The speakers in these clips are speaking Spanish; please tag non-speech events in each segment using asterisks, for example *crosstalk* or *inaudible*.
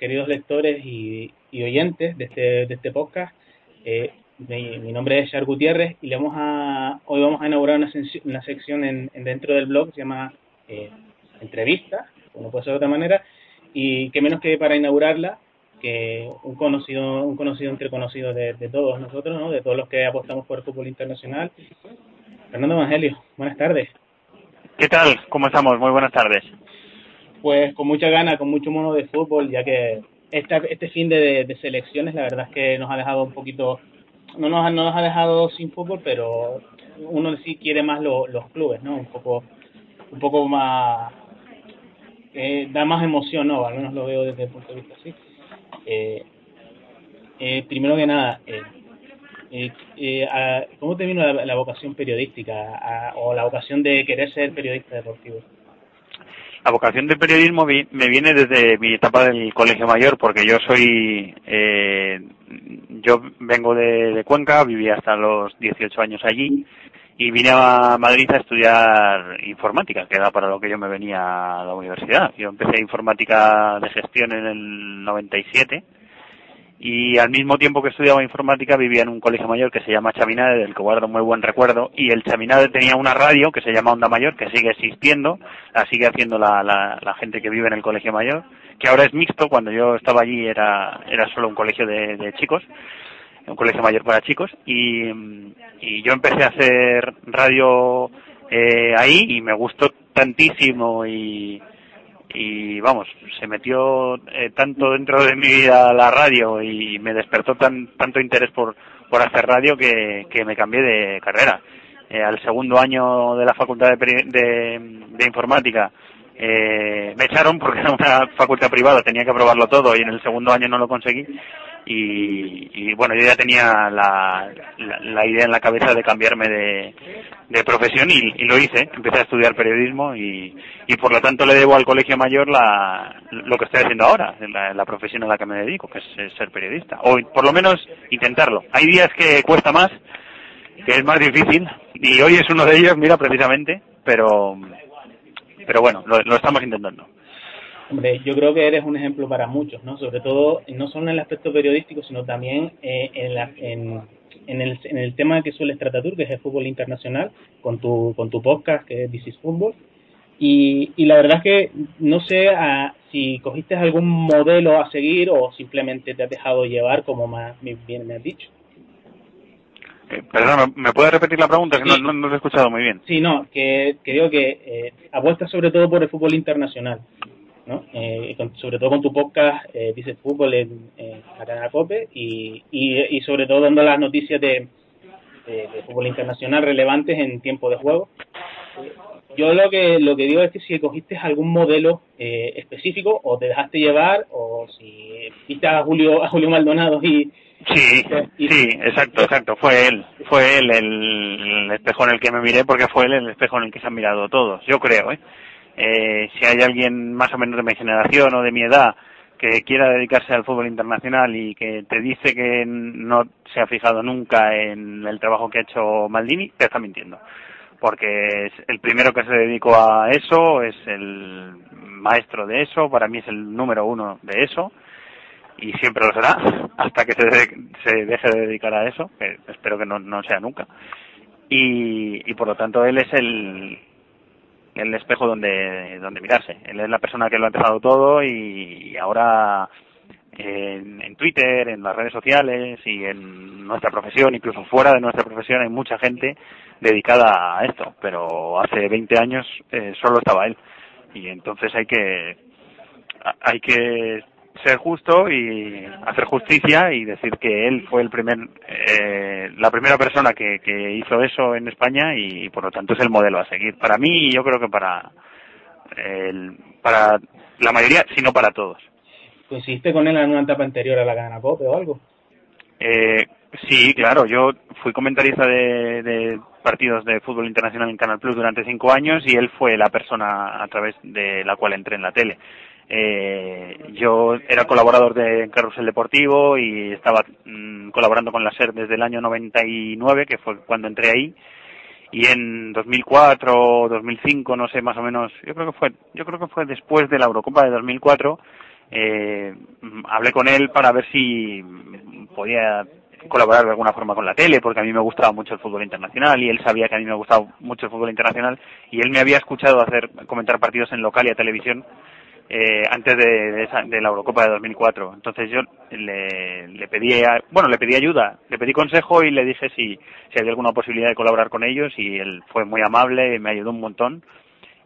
Queridos lectores y, oyentes de este, de este podcast. Eh, mi, nombre es Char Gutiérrez y le vamos a, hoy vamos a inaugurar una, una sección en, dentro del blog que se llama eh, Entrevista, como puede ser de otra manera, y qué menos que para inaugurarla que un conocido, un conocido entre conocidos de, todos nosotros, ¿no? de todos los que apostamos por el fútbol internacional. Fernando Evangelio, buenas tardes. ¿Qué tal? ¿Cómo estamos? Muy buenas tardes. Pues con mucha gana, con mucho mono de fútbol, ya que esta, este fin de, selecciones la verdad es que nos ha dejado un poquito, no nos, no nos ha dejado sin fútbol, pero uno sí quiere más los clubes, ¿no? Un poco, un poco más, eh, da más emoción, ¿no? Al menos lo veo desde el punto de vista así. Eh, eh, primero que nada, ¿cómo te vino la, vocación periodística o la vocación de querer ser periodista deportivo? La vocación de periodismo me viene desde mi etapa del colegio mayor, porque yo soy, yo vengo de, de, Cuenca, viví hasta los 18 años allí y vine a Madrid a estudiar informática, que era para lo que yo me venía a la universidad. Yo empecé informática de gestión en el 97 y al mismo tiempo que estudiaba informática vivía en un colegio mayor que se llama Chaminade, del que guardo muy buen recuerdo, y el Chaminade tenía una radio que se llama Onda Mayor, que sigue existiendo, la sigue haciendo la, la, gente que vive en el colegio mayor, que ahora es mixto, cuando yo estaba allí era, era solo un colegio de, de chicos, un colegio mayor para chicos y, yo empecé a hacer radio eh, ahí y me gustó tantísimo y, y vamos, se metió eh, tanto dentro de mi vida la radio y me despertó tan, tanto interés por, por hacer radio que, que me cambié de carrera. Eh, al segundo año de la facultad de, de, de informática eh, me echaron porque era una facultad privada, tenía que probarlo todo y en el segundo año no lo conseguí. Y, bueno, yo ya tenía la, la, idea en la cabeza de cambiarme de, de profesión y, lo hice. Empecé a estudiar periodismo y, y por lo tanto le debo al colegio mayor la, lo que estoy haciendo ahora, la, la profesión a la que me dedico, que es ser periodista. O por lo menos intentarlo. Hay días que cuesta más, que es más difícil y hoy es uno de ellos, mira, precisamente, pero pero bueno, lo, estamos intentando. Hombre, yo creo que eres un ejemplo para muchos, ¿no? Sobre todo, no solo en el aspecto periodístico, sino también eh, en, la, en, en, el, en el tema que sueles tratar tú, que es el fútbol internacional, con tu, con tu podcast, que es This is Football. Y, y la verdad es que no sé a, si cogiste algún modelo a seguir o simplemente te has dejado llevar, como más bien me has dicho. Eh, perdón, ¿me puedes repetir la pregunta? Que no, no, lo he escuchado muy bien. Sí, no, que, que digo que eh, apuestas sobre todo por el fútbol internacional, ¿no? Eh, sobre todo con tu podcast, eh, dices fútbol en, la cadena COPE y, y, y, sobre todo dando las noticias de, de, fútbol internacional relevantes en tiempo de juego. Yo lo que lo que digo es que si cogiste algún modelo eh, específico o te dejaste llevar o si viste a Julio a Julio Maldonado y Sí, sí, exacto, exacto. Fue él, fue él el, espejo en el que me miré porque fue él el espejo en el que se han mirado todos, yo creo, ¿eh? ¿Eh? si hay alguien más o menos de mi generación o de mi edad que quiera dedicarse al fútbol internacional y que te dice que no se ha fijado nunca en el trabajo que ha hecho Maldini, te está mintiendo. Porque es el primero que se dedicó a eso, es el maestro de eso, para mí es el número uno de eso y siempre lo será *laughs* hasta que se, se deje de dedicar a eso, que espero que no, no sea nunca. Y, y por lo tanto él es el, el espejo donde, donde mirarse. Él es la persona que lo ha empezado todo y, ahora en, en, Twitter, en las redes sociales y en nuestra profesión, incluso fuera de nuestra profesión, hay mucha gente dedicada a esto, pero hace 20 años eh, solo estaba él. Y entonces hay que hay que ser justo y hacer justicia y decir que él fue el primer eh, la primera persona que, que hizo eso en España y, por lo tanto es el modelo a seguir para mí y yo creo que para el, para la mayoría sino para todos ¿Coincidiste con él en una etapa anterior a la cadena COPE o algo? Eh, sí, claro, yo fui comentarista de, de, partidos de fútbol internacional en Canal Plus durante cinco años y él fue la persona a través de la cual entré en la tele. Eh, yo era colaborador de Carrusel Deportivo y estaba mm, colaborando con la SER desde el año 99, que fue cuando entré ahí. Y en 2004 o 2005, no sé, más o menos, yo creo que fue, yo creo que fue después de la Eurocopa de 2004, eh, hablé con él para ver si podía colaborar de alguna forma con la tele, porque a mí me gustaba mucho el fútbol internacional y él sabía que a mí me gustaba mucho el fútbol internacional y él me había escuchado hacer comentar partidos en local y a televisión eh, antes de, de, la Eurocopa de 2004. Entonces yo le, le pedí, bueno, le pedí ayuda, le pedí consejo y le dije si, si había alguna posibilidad de colaborar con ellos y él fue muy amable, me ayudó un montón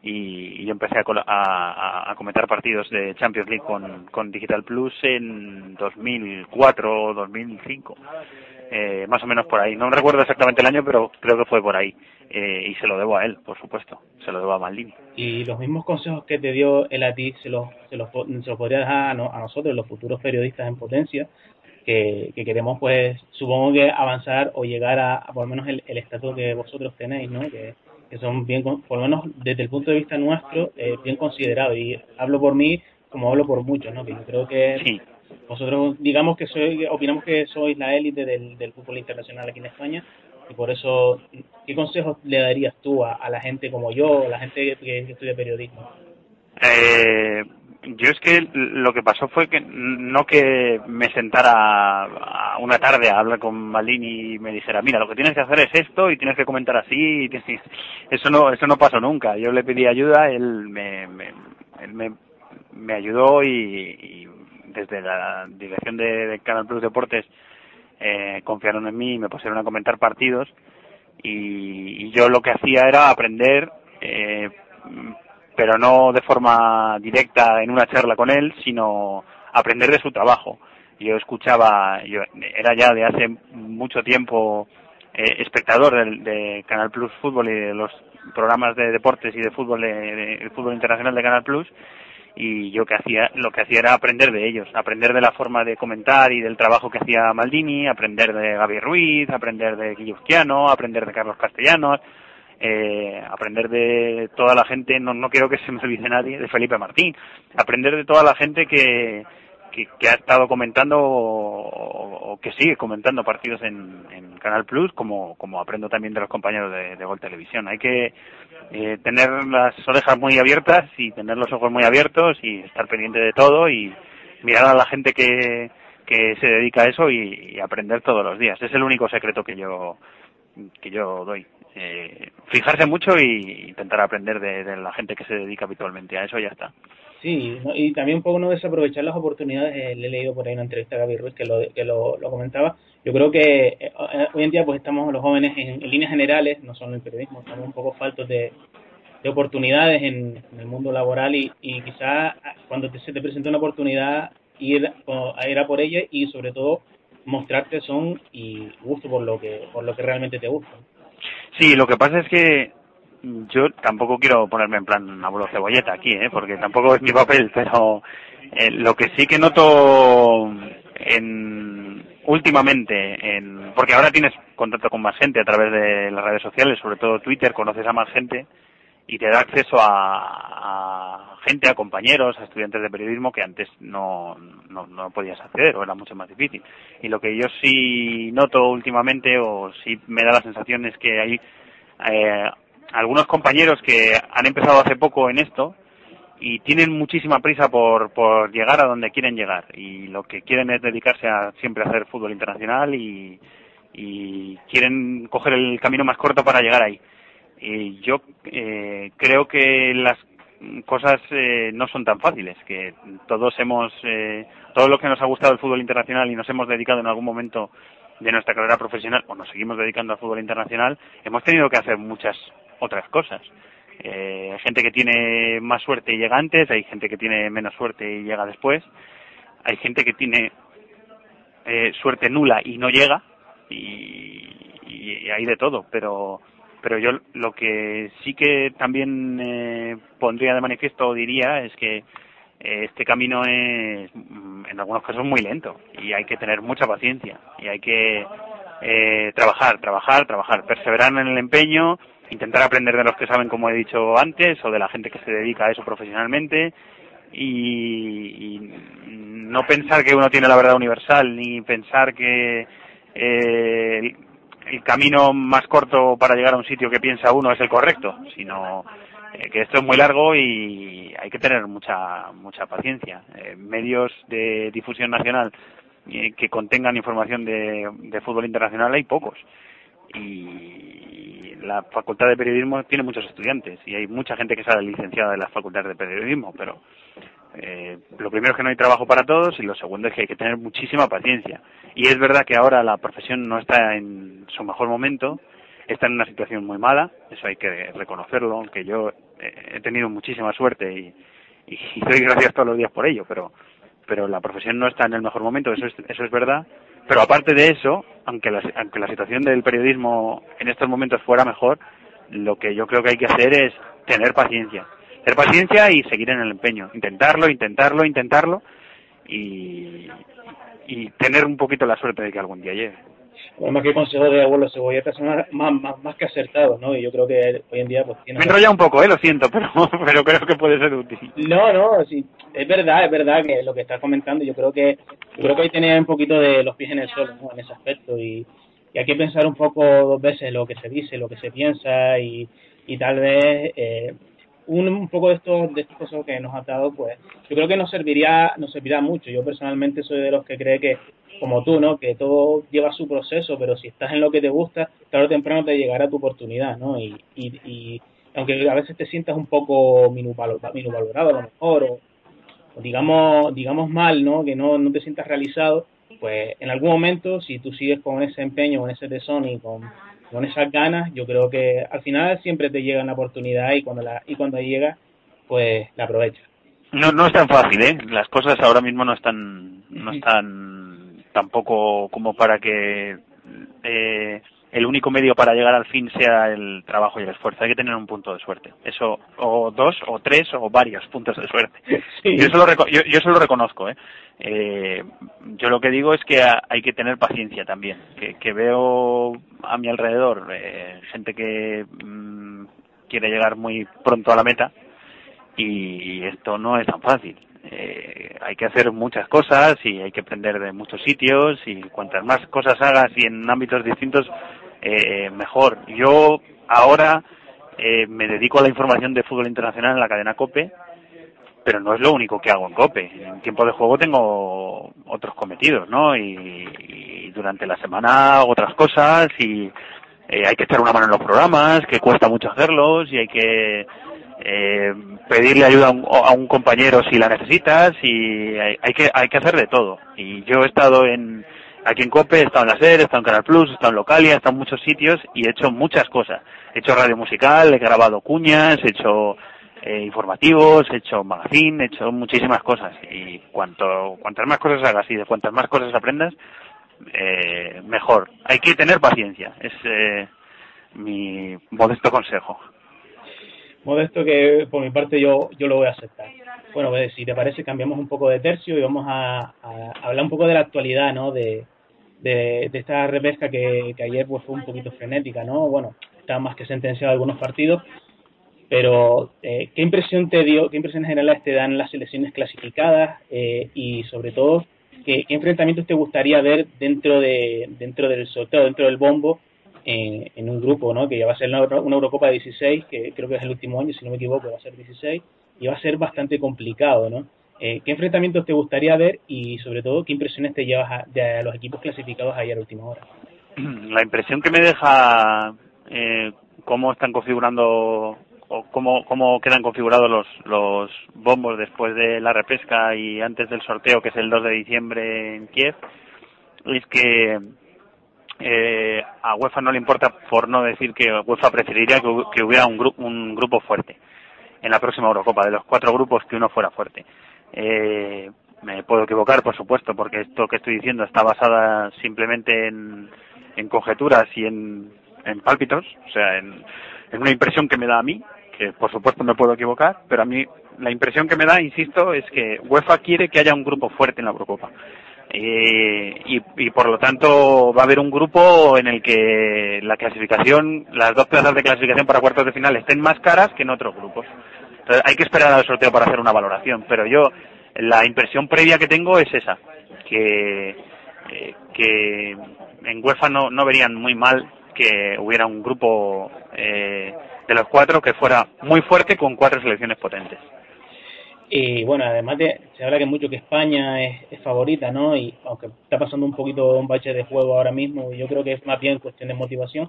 y, yo empecé a, a, comentar partidos de Champions League con, con Digital Plus en 2004 o 2005. Eh, más o menos por ahí. No recuerdo exactamente el año, pero creo que fue por ahí. Eh, y se lo debo a él, por supuesto. Se lo debo a Maldini. Y los mismos consejos que te dio él a ti, se los, se los, se los podría dejar a, nosotros, los futuros periodistas en potencia, que, que, queremos, pues, supongo que avanzar o llegar a, por lo menos el, el estatus que vosotros tenéis, ¿no? Que, que son bien, por lo menos desde el punto de vista nuestro, eh, bien considerados. Y hablo por mí como hablo por muchos, ¿no? Que yo creo que vosotros, digamos que soy, opinamos que sois la élite del, del fútbol internacional aquí en España y por eso, ¿qué consejos le darías tú a, la gente como yo, la gente que, estudia periodismo? Eh, yo es que lo que pasó fue que no que me sentara una tarde a hablar con Maldini y me dijera, mira, lo que tienes que hacer es esto y tienes que comentar así. *laughs* eso no eso no pasó nunca. Yo le pedí ayuda, él me, me, me, ayudó y, desde la dirección de, Canal Plus Deportes eh, confiaron en mí y me pusieron a comentar partidos y, yo lo que hacía era aprender eh, pero no de forma directa en una charla con él, sino aprender de su trabajo. Yo escuchaba, yo era ya de hace mucho tiempo eh, espectador de, Canal Plus Fútbol y de los programas de deportes y de fútbol de, fútbol internacional de Canal Plus y yo que hacía lo que hacía era aprender de ellos, aprender de la forma de comentar y del trabajo que hacía Maldini, aprender de Gaby Ruiz, aprender de Guilluzquiano, aprender de Carlos Castellanos, eh, aprender de toda la gente, no, no quiero que se me olvide nadie, de Felipe Martín, aprender de toda la gente que, que, ha estado comentando o, que sigue comentando partidos en, Canal Plus, como, como aprendo también de los compañeros de, de Gol Televisión. Hay que eh, tener las orejas muy abiertas y tener los ojos muy abiertos y estar pendiente de todo y mirar a la gente que, que se dedica a eso y, aprender todos los días. Es el único secreto que yo que yo doy eh, fijarse mucho y intentar aprender de, la gente que se dedica habitualmente a eso y ya está. Sí, y también un poco no desaprovechar las oportunidades. Eh, le he leído por ahí una entrevista a Gaby Ruiz que lo, que lo, comentaba. Yo creo que eh, hoy en día pues estamos los jóvenes en, líneas generales, no solo en el periodismo, estamos un poco faltos de, de oportunidades en, el mundo laboral y, y quizás cuando te, se te presenta una oportunidad ir a ir a por ella y sobre todo mostrarte son y gusto por lo que por lo que realmente te gusta. Sí, lo que pasa es que yo tampoco quiero ponerme en plan abuelo cebolleta aquí, ¿eh? porque tampoco es mi papel, pero eh, lo que sí que noto en, últimamente, en, porque ahora tienes contacto con más gente a través de las redes sociales, sobre todo Twitter, conoces a más gente y te da acceso a, gente, a compañeros, a estudiantes de periodismo que antes no, no, no, podías acceder o era mucho más difícil. Y lo que yo sí noto últimamente o sí me da la sensación es que hay eh, algunos compañeros que han empezado hace poco en esto y tienen muchísima prisa por, por llegar a donde quieren llegar. Y lo que quieren es dedicarse a siempre a hacer fútbol internacional y, y quieren coger el camino más corto para llegar ahí. Y yo eh, creo que las cosas eh, no son tan fáciles, que todos hemos, eh, todo lo que nos ha gustado el fútbol internacional y nos hemos dedicado en algún momento de nuestra carrera profesional o nos seguimos dedicando al fútbol internacional, hemos tenido que hacer muchas otras cosas. Eh, hay gente que tiene más suerte y llega antes, hay gente que tiene menos suerte y llega después, hay gente que tiene eh, suerte nula y no llega y, hay de todo, pero pero yo lo que sí que también eh, pondría de manifiesto o diría es que eh, este camino es mm, en algunos casos muy lento y hay que tener mucha paciencia y hay que eh, trabajar, trabajar, trabajar, perseverar en el empeño, intentar aprender de los que saben, como he dicho antes, o de la gente que se dedica a eso profesionalmente y, y no pensar que uno tiene la verdad universal ni pensar que el camino más corto para llegar a un sitio que piensa uno es el correcto, sino eh, que esto es muy largo y hay que tener mucha mucha paciencia. Eh, medios de difusión nacional eh, que contengan información de fútbol internacional hay pocos y la facultad de periodismo tiene muchos estudiantes y hay mucha gente que sale licenciada de las facultades de periodismo, pero eh, lo primero es que no hay trabajo para todos y lo segundo es que hay que tener muchísima paciencia. Y es verdad que ahora la profesión no está en su mejor momento, está en una situación muy mala, eso hay que reconocerlo, aunque yo he tenido muchísima suerte y, y, *laughs* doy gracias todos los días por ello, pero pero la profesión no está en el mejor momento, eso es, eso es verdad. Pero aparte de eso, aunque la, aunque la situación del periodismo en estos momentos fuera mejor, lo que yo creo que hay que hacer es tener paciencia tener paciencia y seguir en el empeño, intentarlo, intentarlo, intentarlo y, y tener un poquito la suerte de que algún día llegue. Bueno, más que consejo de abuelo cebolleta son más, más, más que acertados, ¿no? Y yo creo que hoy en día pues tiene... Me enrolla un poco, ¿eh? Lo siento, *laughs* pero, pero creo que puede ser útil. No, no, sí, es verdad, es verdad que lo que estás comentando, yo creo que yo creo que hoy tenía un poquito de los pies en el suelo, ¿no? En ese aspecto y, y hay que pensar un poco dos veces lo que se dice, lo que se piensa y, y tal vez... Eh, un, poco de estos de estos cosas que nos ha dado pues yo creo que nos serviría nos servirá mucho. Yo personalmente soy de los que cree que como tú no que todo lleva su proceso pero si estás en lo que te gusta tarde o temprano te llegará tu oportunidad no y, y, y aunque a veces te sientas un poco minuvalorado a lo mejor o, o, digamos digamos mal no que no, no te sientas realizado pues en algún momento si tú sigues con ese empeño con ese tesón y con con esas ganas, yo creo que al final siempre te llega una oportunidad y cuando la y cuando llega, pues la aprovechas. No, no es tan fácil, ¿eh? Las cosas ahora mismo no están, no están tampoco como para que eh, el único medio para llegar al fin sea el trabajo y el esfuerzo. Hay que tener un punto de suerte. Eso, o dos, o tres, o varios puntos de suerte. Yo, eso lo, yo, yo eso lo reconozco. ¿eh? Eh, yo lo que digo es que hay que tener paciencia también. Que, que veo a mi alrededor eh, gente que mmm, quiere llegar muy pronto a la meta y esto no es tan fácil. Eh, hay que hacer muchas cosas y hay que aprender de muchos sitios y cuantas más cosas hagas y en ámbitos distintos eh, mejor. Yo ahora eh, me dedico a la información de fútbol internacional en la cadena COPE, pero no es lo único que hago en COPE. En tiempo de juego tengo otros cometidos, ¿no? Y, durante la semana hago otras cosas y eh, hay que echar una mano en los programas, que cuesta mucho hacerlos y hay que eh, pedirle ayuda a un, a un, compañero si la necesitas y hay, hay, que hay que hacer de todo y yo he estado en Aquí en COPE he estado en la SER, he estado en Canal Plus, he estado en Localia, he estado en muchos sitios y he hecho muchas cosas. He hecho radio musical, he grabado cuñas, he hecho eh, informativos, he hecho magazine, he hecho muchísimas cosas. Y cuanto, cuantas más cosas hagas y de cuantas más cosas aprendas, eh, mejor. Hay que tener paciencia, es eh, mi modesto consejo. Modesto que por mi parte yo, yo lo voy a aceptar. Bueno, pues si te parece cambiamos un poco de tercio y vamos a, a hablar un poco de la actualidad, ¿no? De, de, de esta repesca que, que, ayer pues fue un poquito frenética, ¿no? Bueno, está más que sentenciado algunos partidos, pero eh, ¿qué impresión te dio, qué impresiones generales te dan las selecciones clasificadas eh, y sobre todo ¿qué, qué enfrentamientos te gustaría ver dentro de dentro del sorteo, dentro del bombo en, en un grupo, ¿no? Que ya va a ser una, una Eurocopa de 16, que creo que es el último año, si no me equivoco, va a ser 16 y va a ser bastante complicado, ¿no? Eh, ¿Qué enfrentamientos te gustaría ver y sobre todo qué impresiones te llevas de a los equipos clasificados ayer a última hora? *clears throat* La impresión que me deja eh, cómo están configurando o cómo, quedan configurados los, los bombos después de la repesca y antes del sorteo que es el 2 de diciembre en Kiev es que eh, a UEFA no le importa por no decir que UEFA preferiría que, que hubiera un, gru un grupo fuerte en la próxima Eurocopa, de los cuatro grupos que uno fuera fuerte. Eh, me puedo equivocar, por supuesto, porque esto que estoy diciendo está basada simplemente en, conjeturas y en, en pálpitos, o sea, en, en una impresión que me da a mí, que por supuesto me puedo equivocar, pero a mí la impresión que me da, insisto, es que UEFA quiere que haya un grupo fuerte en la Eurocopa. Eh, y, y, por lo tanto va a haber un grupo en el que la clasificación, las dos plazas de clasificación para cuartos de final estén más caras que en otros grupos. Hay que esperar al sorteo para hacer una valoración, pero yo la impresión previa que tengo es esa, que, eh, que en UEFA no, no verían muy mal que hubiera un grupo eh, de los cuatro que fuera muy fuerte con cuatro selecciones potentes. Y bueno, además de, se habla que mucho que España es, favorita, ¿no? Y aunque está pasando un poquito un bache de juego ahora mismo, yo creo que es más bien cuestión de motivación.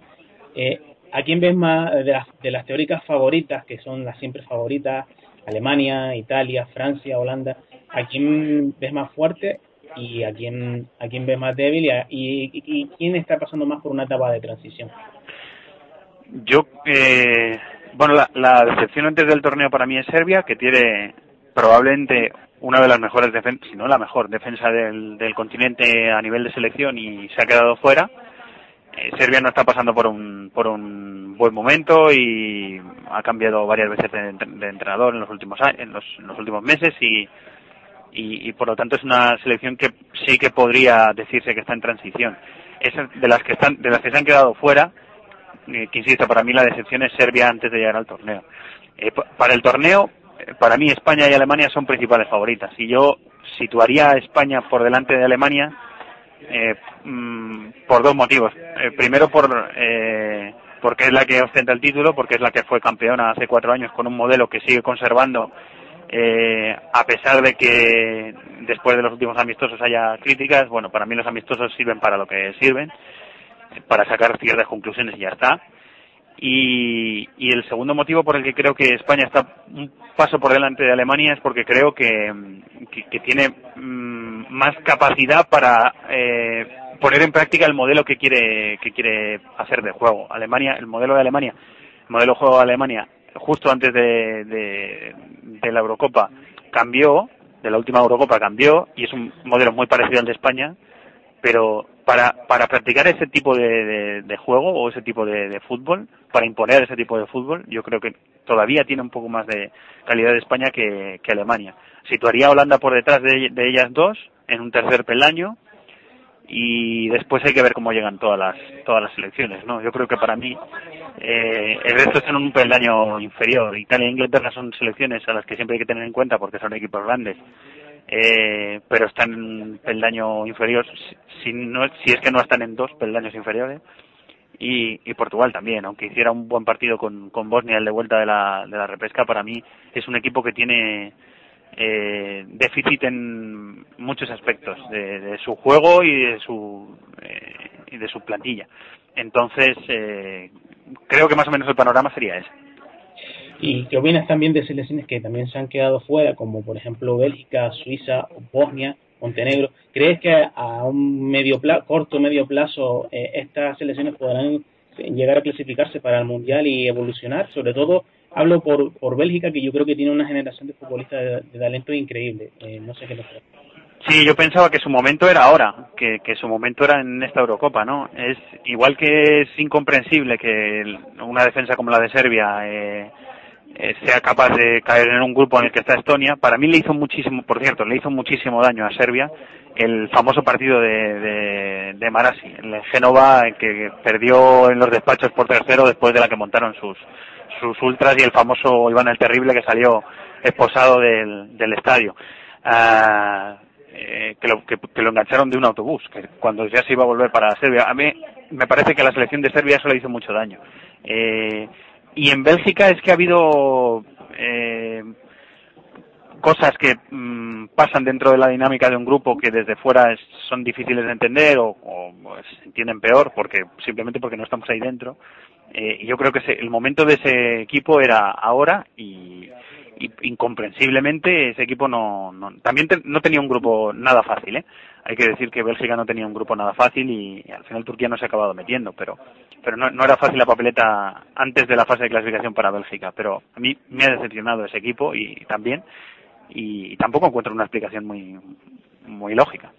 Eh, ¿A quién ves más de las, de las teóricas favoritas, que son las siempre favoritas, Alemania, Italia, Francia, Holanda, a quién ves más fuerte y a quién, a quién ves más débil y, y, quién está pasando más por una etapa de transición? Yo, eh, bueno, la, la decepción antes del torneo para mí es Serbia, que tiene probablemente una de las mejores defensas, si no la mejor defensa del continente a nivel de selección y se ha quedado fuera. Eh, Serbia no está pasando por un, por un buen momento y ha cambiado varias veces de, entrenador en los últimos en los, en los últimos meses y, y, por lo tanto es una selección que sí que podría decirse que está en transición. Es de las que están, de las que se han quedado fuera, eh, que insisto, para mí la decepción es Serbia antes de llegar al torneo. Eh, para el torneo, eh, para mí España y Alemania son principales favoritas y yo situaría a España por delante de Alemania eh, mm, por dos motivos. Eh, primero por porque es la que ostenta el título, porque es la que fue campeona hace cuatro años con un modelo que sigue conservando a pesar de que después de los últimos amistosos haya críticas. Bueno, para mí los amistosos sirven para lo que sirven, para sacar ciertas conclusiones y ya está. Y, el segundo motivo por el que creo que España está un paso por delante de Alemania es porque creo que, que, tiene mm, más capacidad para eh, poner en práctica el modelo que quiere que quiere hacer de juego. Alemania, el modelo de Alemania, el modelo de juego de Alemania, justo antes de, de la Eurocopa cambió, de la última Eurocopa cambió y es un modelo muy parecido al de España, pero para, para practicar ese tipo de, de, juego o ese tipo de, fútbol, para imponer ese tipo de fútbol, yo creo que todavía tiene un poco más de calidad España que, Alemania. Situaría a Holanda por detrás de, ellas dos, en un tercer peldaño, y después hay que ver cómo llegan todas las todas las selecciones no yo creo que para mí eh, el resto están en un peldaño inferior Italia e Inglaterra son selecciones a las que siempre hay que tener en cuenta porque son equipos grandes eh, pero están en peldaño inferior, si, no, si es que no están en dos peldaños inferiores. Y, y Portugal también, aunque hiciera un buen partido con, con Bosnia el de vuelta de la, de la repesca, para mí es un equipo que tiene eh, déficit en muchos aspectos de, su juego y de su, eh, y de su plantilla. Entonces, eh, creo que más o menos el panorama sería ese. ¿Y qué opinas también de selecciones que también se han quedado fuera, como por ejemplo Bélgica, Suiza, Bosnia, Montenegro? ¿Crees que a un medio corto medio plazo eh, estas selecciones podrán llegar a clasificarse para el Mundial y evolucionar? Sobre todo hablo por, por Bélgica, que yo creo que tiene una generación de futbolistas de, talento increíble. Eh, no sé qué les Sí, yo pensaba que su momento era ahora, que, que su momento era en esta Eurocopa, ¿no? Es igual que es incomprensible que una defensa como la de Serbia eh, sea capaz de caer en un grupo en el que está Estonia. Para mí le hizo muchísimo, por cierto, le hizo muchísimo daño a Serbia el famoso partido de, de, de Marasi, en Génova, que perdió en los despachos por tercero después de la que montaron sus, sus ultras y el famoso Iván el Terrible que salió esposado del, del estadio. Ah, eh, que, lo, que, lo engancharon de un autobús, que cuando ya se iba a volver para Serbia. A mí me parece que la selección de Serbia eso le hizo mucho daño. Eh, y en Bélgica es que ha habido eh, cosas que mm, pasan dentro de la dinámica de un grupo que desde fuera son difíciles de entender o, se entienden peor porque simplemente porque no estamos ahí dentro. Eh, y yo creo que el momento de ese equipo era ahora y, incomprensiblemente ese equipo no, no también no tenía un grupo nada fácil, ¿eh? Hay que decir que Bélgica no tenía un grupo nada fácil y, al final Turquía no se ha acabado metiendo, pero pero no, era fácil la papeleta antes de la fase de clasificación para Bélgica, pero a mí me ha decepcionado ese equipo y, también y, tampoco encuentro una explicación muy muy lógica.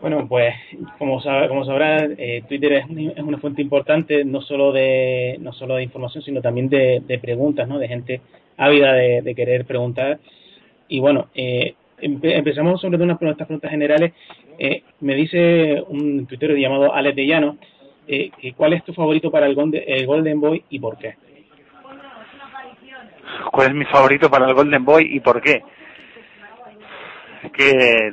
Bueno, pues como, sabe, como sabrá, eh, Twitter es, es, una fuente importante no solo de no solo de información, sino también de, de preguntas, ¿no? De gente ávida de, de querer preguntar. Y bueno, eh, empezamos sobre unas preguntas, preguntas generales. Eh, me dice un tuitero llamado Alex de Llano, eh, que ¿cuál es tu favorito para el, Golden Boy y por qué? ¿Cuál es mi favorito para el Golden Boy y por qué? que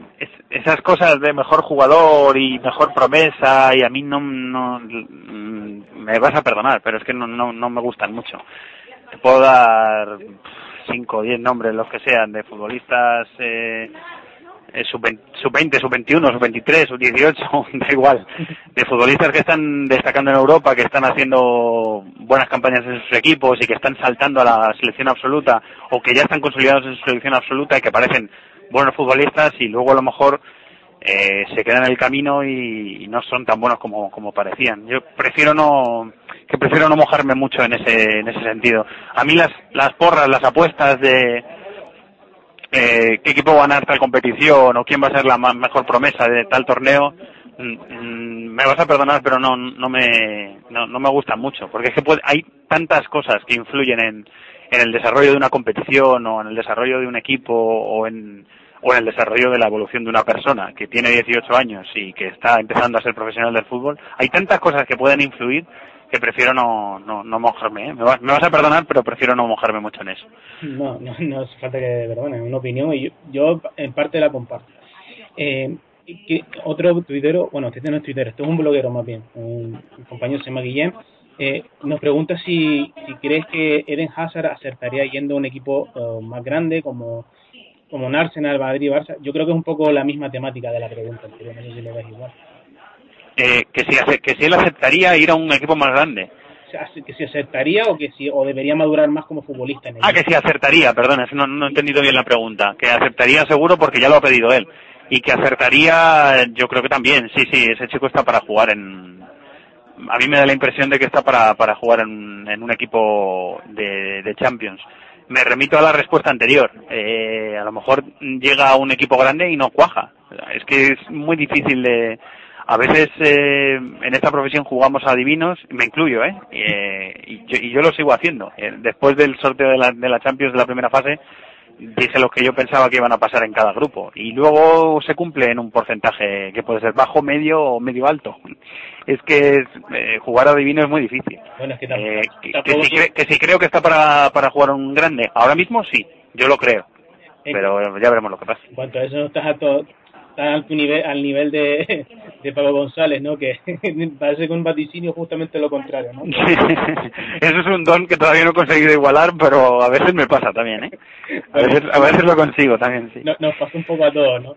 esas cosas de mejor jugador y mejor promesa y a mí no, no me vas a perdonar, pero es que no, no, no me gustan mucho. Te puedo dar cinco o diez nombres, los que sean, de futbolistas eh, sub-20, sub-21, sub-23, sub-18, da igual, de futbolistas que están destacando en Europa, que están haciendo buenas campañas en sus equipos y que están saltando a la selección absoluta o que ya están consolidados en su selección absoluta y que parecen buenos futbolistas y luego a lo mejor eh, se quedan en el camino y, no son tan buenos como, como parecían. Yo prefiero no que prefiero no mojarme mucho en ese en ese sentido. A mí las las porras, las apuestas de eh, qué equipo va a ganar tal competición o quién va a ser la mejor promesa de tal torneo, mm, mm, me vas a perdonar, pero no, no, me, no, me gustan mucho, porque es que hay tantas cosas que influyen en, en el desarrollo de una competición o en el desarrollo de un equipo o en, o en el desarrollo de la evolución de una persona que tiene 18 años y que está empezando a ser profesional del fútbol. Hay tantas cosas que pueden influir que prefiero no, no, no mojarme. ¿eh? Me, vas, me, vas, a perdonar, pero prefiero no mojarme mucho en eso. No, no, no hace falta que perdone, es una opinión y yo, en parte la comparto. Eh, que otro tuitero, bueno, este no es tuitero, este es un bloguero más bien, un, compañero se llama Guillem, eh, nos pregunta si, si crees que Eden Hazard acertaría yendo a un equipo uh, más grande como como un Arsenal, Madrid y Barça. Yo creo que es un poco la misma temática de la pregunta anterior, no sé si lo ves igual eh, que, si, que si él aceptaría ir a un equipo más grande. que si aceptaría o que si o debería madurar más como futbolista. En ah, que si acertaría, perdón, no, no, he entendido bien la pregunta. Que aceptaría seguro porque ya lo ha pedido él. Y que acertaría, yo creo que también, sí, sí, ese chico está para jugar en... A mí me da la impresión de que está para, para jugar en, en un equipo de, de Champions me remito a la respuesta anterior. Eh, a lo mejor llega un equipo grande y no cuaja. Es que es muy difícil de, a veces eh, en esta profesión jugamos a divinos, me incluyo, ¿eh? eh y, yo, lo sigo haciendo. Eh, después del sorteo de la, de la Champions de la primera fase, dije lo que yo pensaba que iban a pasar en cada grupo. Y luego se cumple en un porcentaje que puede ser bajo, medio o medio alto. Es que eh, jugar a divino es muy difícil. Bueno, es que, que, sí, que, sí, creo que está para, para jugar un grande. Ahora mismo sí, yo lo creo. Pero ya veremos lo que pasa. En cuanto a eso, estás a todo al nivel, al nivel de, *laughs* de Pablo González, ¿no? Que *laughs* parece que un vaticinio justamente lo contrario, ¿no? *laughs* Eso es un don que todavía no he conseguido igualar, pero a veces me pasa también, ¿eh? A veces, a veces lo consigo también, sí. nos pasa un poco a todos, ¿no?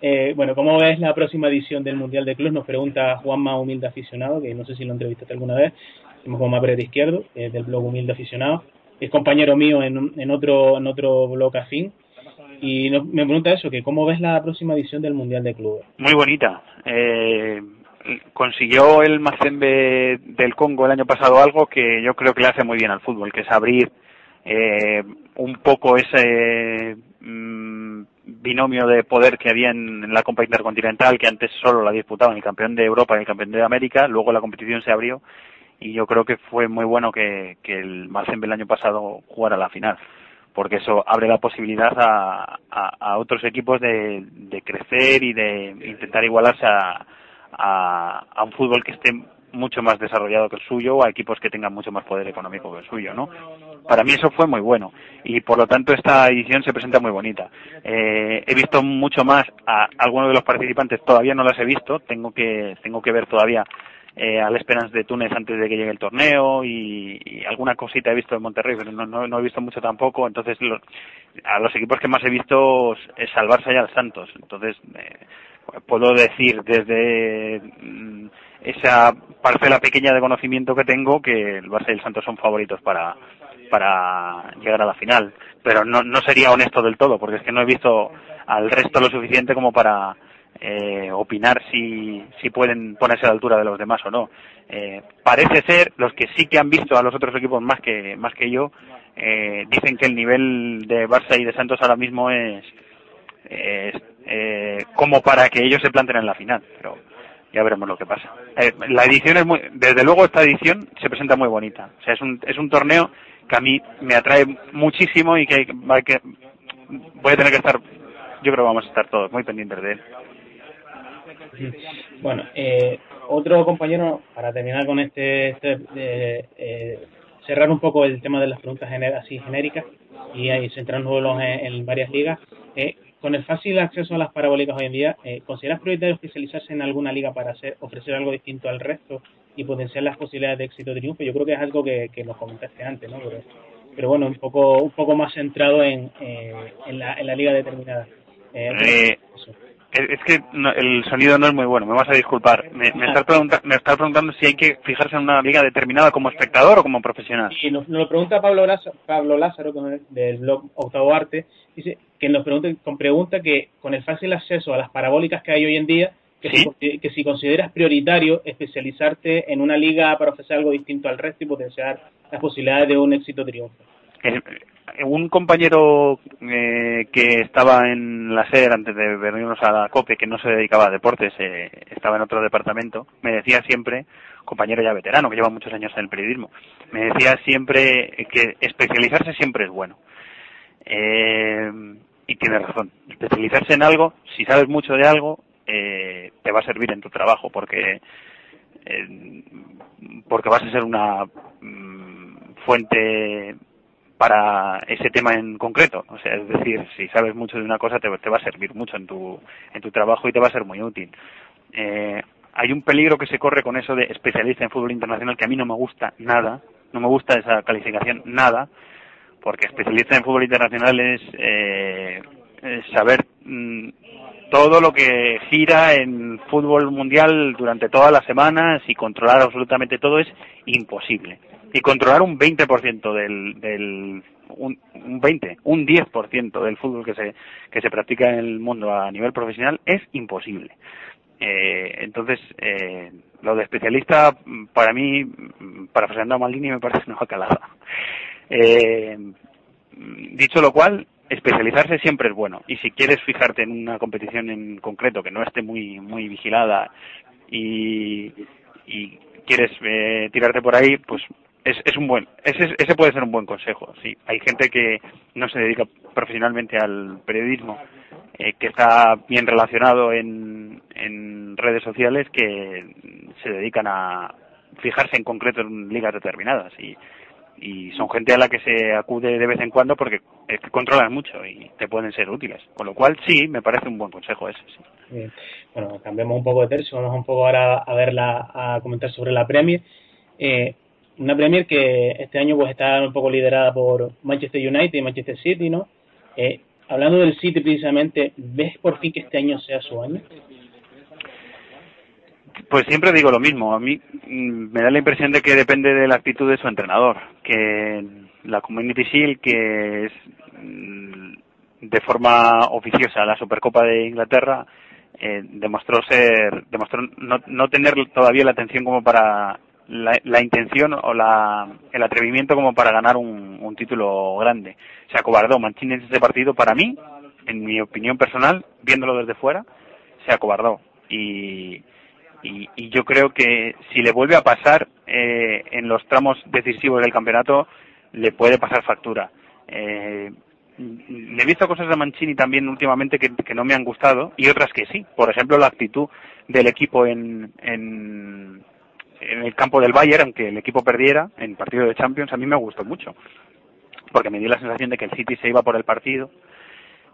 Eh, bueno, ¿cómo ves la próxima edición del Mundial de Club? Nos pregunta Juanma Humilde Aficionado, que no sé si lo entrevistaste alguna vez. Somos Juanma Pérez Izquierdo, eh, del blog Humilde Aficionado. Es compañero mío en, en otro en otro blog afín y me pregunta eso, que cómo ves la próxima edición del Mundial de Clubes. Muy bonita. Eh, consiguió el Mazembe del Congo el año pasado algo que yo creo que le hace muy bien al fútbol, que es abrir eh, un poco ese mm, binomio de poder que había en, la Copa Intercontinental, que antes solo la disputaban el campeón de Europa y el campeón de América, luego la competición se abrió y yo creo que fue muy bueno que, que el Mazembe el año pasado jugara la final porque eso abre la posibilidad a, a, otros equipos de, de, crecer y de intentar igualarse a, a, un fútbol que esté mucho más desarrollado que el suyo o a equipos que tengan mucho más poder económico que el suyo, ¿no? Para mí eso fue muy bueno y por lo tanto esta edición se presenta muy bonita. Eh, he visto mucho más a algunos de los participantes, todavía no las he visto, tengo que tengo que ver todavía eh, al Esperance de Túnez antes de que llegue el torneo y, alguna cosita he visto en Monterrey, pero no, no, he visto mucho tampoco. Entonces, a los equipos que más he visto es al Barça y al Santos. Entonces, eh, puedo decir desde mm, esa parcela pequeña de conocimiento que tengo que el Barça y el Santos son favoritos para, para llegar a la final. Pero no, no sería honesto del todo, porque es que no he visto al resto lo suficiente como para eh, opinar si, si pueden ponerse a la altura de los demás o no. Eh, parece ser, los que sí que han visto a los otros equipos más que, más que yo, eh, dicen que el nivel de Barça y de Santos ahora mismo es, eh, como para que ellos se planten en la final, pero ya veremos lo que pasa. Eh, la edición es muy, desde luego esta edición se presenta muy bonita. O sea, es un, es un torneo que a mí me atrae muchísimo y que, que voy a tener que estar, yo creo que vamos a estar todos muy pendientes de él. Bueno, eh, otro compañero, para terminar con este, este eh, cerrar un poco el tema de las preguntas así genéricas y ahí centrarnos en, en varias ligas, eh, con el fácil acceso a las parabólicas hoy en día, eh, ¿consideras prioritario especializarse en alguna liga para hacer, ofrecer algo distinto al resto y potenciar las posibilidades de éxito de triunfo? Yo creo que es algo que, que nos comentaste antes, ¿no? Pero, pero bueno, un poco un poco más centrado en, eh, en, la, en la liga determinada. Eh, eh es que el sonido no es muy bueno, me vas a disculpar. Me, me, estás *laughs* me estás preguntando si hay que fijarse en una liga determinada como espectador o como profesional. Sí, nos, lo pregunta Pablo Lázaro, Pablo Lázaro del blog Octavo Arte, dice que nos pregunta, con pregunta que con el fácil acceso a las parabólicas que hay hoy en día, que, si, que si consideras prioritario especializarte en una liga para ofrecer algo distinto al resto y potenciar las posibilidades de un éxito triunfo. Eh, un compañero eh, que estaba en la SER antes de venirnos a la COPE, que no se dedicaba a deportes, eh, estaba en otro departamento, me decía siempre, compañero ya veterano, que lleva muchos años en el periodismo, me decía siempre que especializarse siempre es bueno. Eh, y tiene razón, especializarse en algo, si sabes mucho de algo, eh, te va a servir en tu trabajo, porque, eh, porque vas a ser una mm, fuente para ese tema en concreto. O sea, es decir, si sabes mucho de una cosa te, va a servir mucho en tu, en tu trabajo y te va a ser muy útil. Eh, hay un peligro que se corre con eso de especialista en fútbol internacional que a mí no me gusta nada, no me gusta esa calificación nada, porque especialista en fútbol internacional es, eh, saber mm, todo lo que gira en fútbol mundial durante todas las semanas y controlar absolutamente todo es imposible y controlar un 20% del, del un, un 20, un 10% del fútbol que se, que se practica en el mundo a nivel profesional es imposible. Eh, entonces, eh, lo de especialista, para mí, para Fernando Maldini, me parece una calada. Eh, dicho lo cual, especializarse siempre es bueno. Y si quieres fijarte en una competición en concreto que no esté muy, muy vigilada y, y quieres eh, tirarte por ahí, pues es, es un buen, ese, ese puede ser un buen consejo, sí. Hay gente que no se dedica profesionalmente al periodismo, eh, que está bien relacionado en, en redes sociales, que se dedican a fijarse en concreto en ligas determinadas y, y son gente a la que se acude de vez en cuando porque es que controlan mucho y te pueden ser útiles. Con lo cual, sí, me parece un buen consejo ese. Sí. Bueno, cambiamos un poco de tercio, vamos un poco ahora a verla, a comentar sobre la Premier. Eh, una Premier que este año pues está un poco liderada por Manchester United y Manchester City, ¿no? Eh, hablando del City precisamente, ¿ves por fin que este año sea su año? Pues siempre digo lo mismo. A mí mm, me da la impresión de que depende de la actitud de su entrenador. Que la Community Shield, que es mm, de forma oficiosa la Supercopa de Inglaterra, eh, demostró ser, demostró no, no tener todavía la atención como para la, intención o la, el atrevimiento como para ganar un, un título grande. Se acobardó Mancini en ese partido para mí, en mi opinión personal, viéndolo desde fuera, se acobardó. Y, y, y yo creo que si le vuelve a pasar eh, en los tramos decisivos del campeonato, le puede pasar factura. Eh, le he visto cosas de Mancini también últimamente que, que, no me han gustado y otras que sí. Por ejemplo, la actitud del equipo en, en, en el campo del Bayern, aunque el equipo perdiera en partido de Champions, a mí me gustó mucho, porque me dio la sensación de que el City se iba por el partido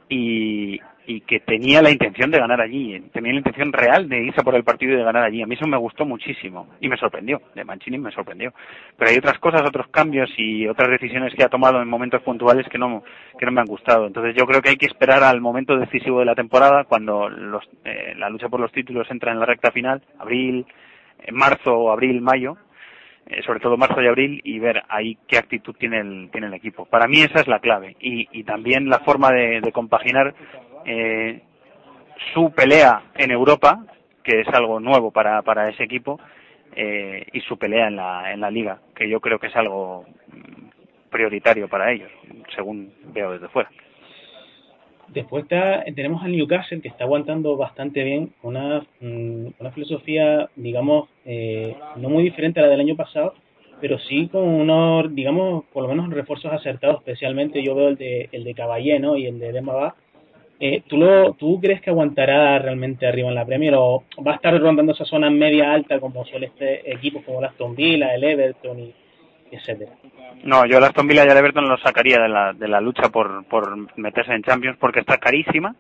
y, y que tenía la intención de ganar allí, tenía la intención real de irse por el partido y de ganar allí. A mí eso me gustó muchísimo y me sorprendió, de Mancini me sorprendió. Pero hay otras cosas, otros cambios y otras decisiones que ha tomado en momentos puntuales que no, que no me han gustado. Entonces yo creo que hay que esperar al momento decisivo de la temporada, cuando los, eh, la lucha por los títulos entra en la recta final, abril, en marzo, abril, mayo, eh, sobre todo marzo y abril, y ver ahí qué actitud tiene el, tiene el equipo. Para mí esa es la clave. Y, y también la forma de, compaginar eh, su pelea en Europa, que es algo nuevo para, para ese equipo, eh, y su pelea en la, en la liga, que yo creo que es algo prioritario para ellos, según veo desde fuera. Después está, tenemos al Newcastle que está aguantando bastante bien una, mm, una filosofía, digamos, eh, no muy diferente a la del año pasado, pero sí con unos, digamos, por lo menos refuerzos acertados, especialmente yo veo el de, el de Caballé. Y el de Demba eh, ¿tú, lo, ¿Tú crees que aguantará realmente arriba en la Premier o va a estar rondando esa zona media alta como suele este equipos como el Aston Villa, el Everton y etcétera? No, yo el Aston Villa y el Everton lo sacaría de la, de la lucha por, por meterse en Champions porque está carísima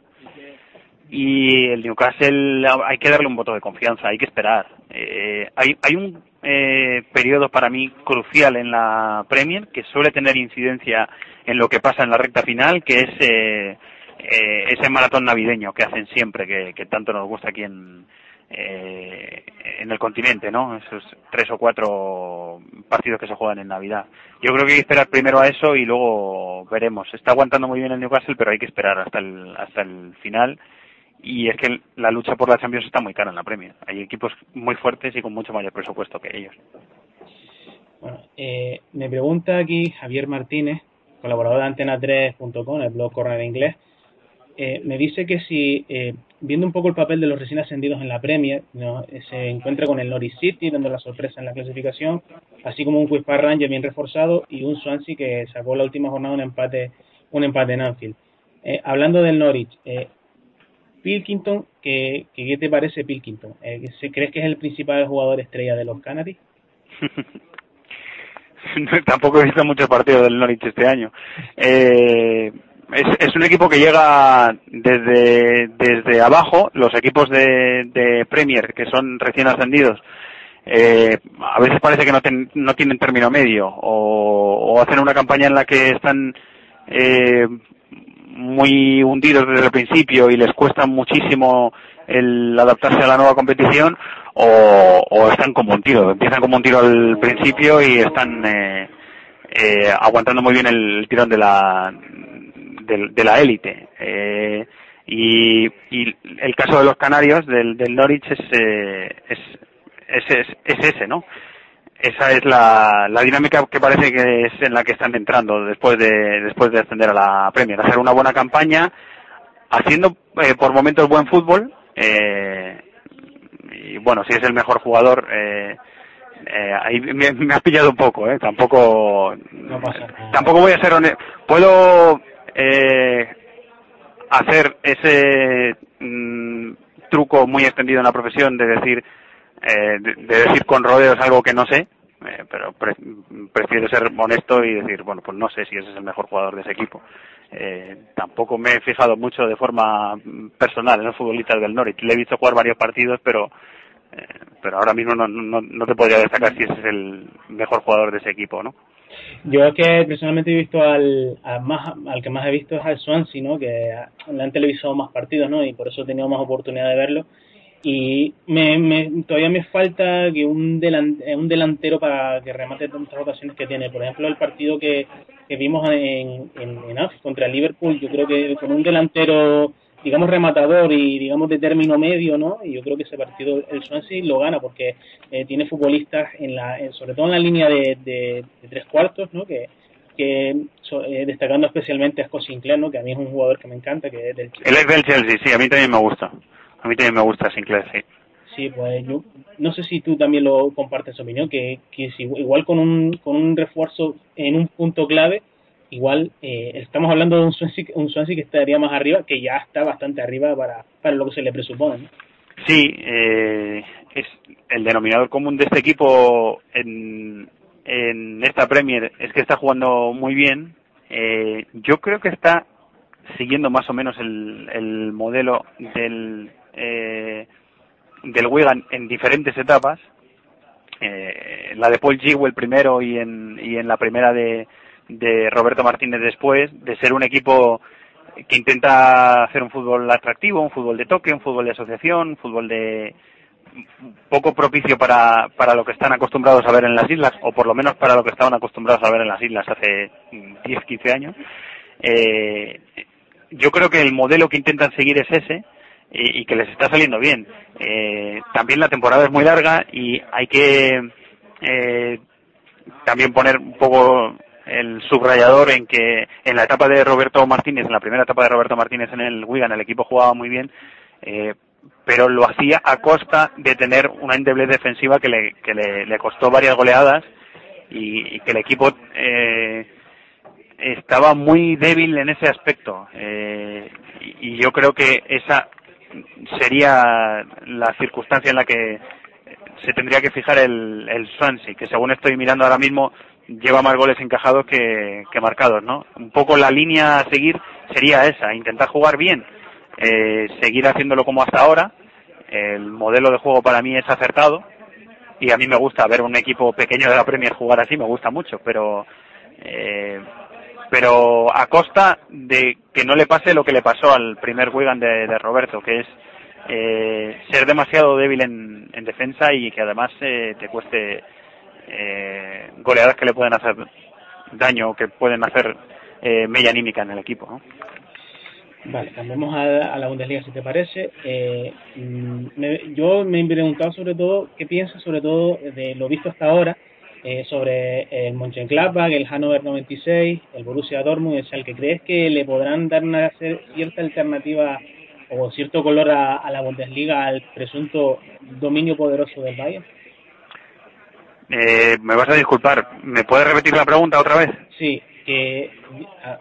y el Newcastle hay que darle un voto de confianza, hay que esperar. Eh, hay, hay un eh, periodo para mí crucial en la Premier que suele tener incidencia en lo que pasa en la recta final, que es eh, eh ese maratón navideño que hacen siempre, que, que tanto nos gusta aquí en, eh, en el continente, ¿no? Esos tres o cuatro partidos que se juegan en Navidad. Yo creo que hay que esperar primero a eso y luego veremos. Está aguantando muy bien el Newcastle, pero hay que esperar hasta el, hasta el final y es que la lucha por la Champions está muy cara en la Premier. Hay equipos muy fuertes y con mucho mayor presupuesto que ellos. Bueno, eh, me pregunta aquí Javier Martínez, colaborador de Antena3.com, el blog Corner Inglés, eh, me dice que si, eh, viendo un poco el papel de los recién ascendidos en la Premier, se encuentra con el Norwich City, dando la sorpresa en la clasificación, así como un Queen's Ranger bien reforzado y un Swansea que sacó la última jornada un empate, un empate en Anfield. hablando del Norwich, Pilkington, ¿qué, qué te parece Pilkington? Eh, ¿Crees que es el principal jugador estrella de los Canaries? *laughs* Tampoco he visto muchos partidos del Norwich este año. Eh, es, un equipo que llega desde, desde abajo, los equipos de, de Premier, que son recién ascendidos, eh, a veces parece que no, no tienen término medio o, o, hacen una campaña en la que están eh, muy hundidos desde el principio y les cuesta muchísimo el adaptarse a la nueva competición o, o están como un tiro, empiezan como un tiro al principio y están eh, eh, aguantando muy bien el tirón de la de, la élite. Eh, y, y, el caso de los canarios, del, del Norwich, es, eh, es, es, es, ese, ¿no? esa es la, la dinámica que parece que es en la que están entrando después de después de ascender a la Premier hacer una buena campaña haciendo eh, por momentos buen fútbol eh, y bueno si es el mejor jugador eh, eh ahí me, me, ha pillado un poco eh tampoco no tampoco voy a ser honesto puedo eh, hacer ese mm, truco muy extendido en la profesión de decir eh, de, decir con rodeos algo que no sé, eh, pero prefiero ser honesto y decir, bueno, pues no sé si ese es el mejor jugador de ese equipo. Eh, tampoco me he fijado mucho de forma personal en los futbolistas del Norwich. Le he visto jugar varios partidos, pero eh, pero ahora mismo no, no, no te podría destacar si ese es el mejor jugador de ese equipo, ¿no? Yo es que personalmente he visto al, al, más, al que más he visto es al Swansea, ¿no? Que le han televisado más partidos, ¿no? Y por eso he tenido más oportunidad de verlo y me, me, todavía me falta que un, un delantero para que remate tantas ocasiones que tiene. Por ejemplo, el partido que, que vimos en, en, en contra el Liverpool, yo creo que con un delantero, digamos, rematador y, digamos, de término medio, ¿no? Y yo creo que ese partido el Swansea lo gana porque eh, tiene futbolistas, en la, sobre todo en la línea de, de, tres cuartos, ¿no? Que, que eh, destacando especialmente a Scott Sinclair, ¿no? Que a mí es un jugador que me encanta, que es del Chelsea. Es del Chelsea, sí, a mí también me gusta. A mí también me gusta Sinclair, sí. Sí, pues yo no sé si tú también lo compartes opinión, que, que si, igual con un, con un refuerzo en un punto clave, igual eh, estamos hablando de un Swansea, que estaría más arriba, que ya está bastante arriba para, para lo que se le presupone. Sí, eh, es el denominador común de este equipo en, en esta Premier es que está jugando muy bien. Eh, yo creo que está siguiendo más o menos el, el modelo del eh, del Wigan en diferentes etapas. Eh, la de Paul el primero y en, y en la primera de, de Roberto Martínez después, de ser un equipo que intenta hacer un fútbol atractivo, un fútbol de toque, un fútbol de asociación, un fútbol de poco propicio para, para lo que están acostumbrados a ver en las islas, o por lo menos para lo que estaban acostumbrados a ver en las islas hace 10, 15 años. Eh, yo creo que el modelo que intentan seguir es ese, y, que les está saliendo bien. Eh, también la temporada es muy larga y hay que eh, también poner un poco el subrayador en que en la etapa de Roberto Martínez, en la primera etapa de Roberto Martínez en el Wigan, el equipo jugaba muy bien, eh, pero lo hacía a costa de tener una endeblez defensiva que le, que le, costó varias goleadas y, y que el equipo eh, estaba muy débil en ese aspecto. Eh, y, y yo creo que esa sería la circunstancia en la que se tendría que fijar el, el Swansea, que según estoy mirando ahora mismo lleva más goles encajados que, marcados, ¿no? Un poco la línea a seguir sería esa, intentar jugar bien, eh, seguir haciéndolo como hasta ahora. El modelo de juego para mí es acertado y a mí me gusta ver un equipo pequeño de la Premier jugar así, me gusta mucho, pero eh, pero a costa de que no le pase lo que le pasó al primer Wigan de, de Roberto, que es eh, ser demasiado débil en, en, defensa y que además eh, te cueste eh, goleadas que le pueden hacer daño, que pueden hacer eh, mella anímica en el equipo. Vale, cambiemos a, a, la Bundesliga si te parece. Eh, mm, me, yo me he preguntado sobre todo, ¿qué piensas sobre todo de lo visto hasta ahora eh, sobre el Mönchengladbach, el Hannover 96, el Borussia Dortmund el Schalke? ¿Crees que le podrán dar una cierta alternativa o cierto color a la Bundesliga al presunto dominio poderoso del Bayern? Eh, me vas a disculpar, ¿me puedes repetir la pregunta otra vez? Sí, que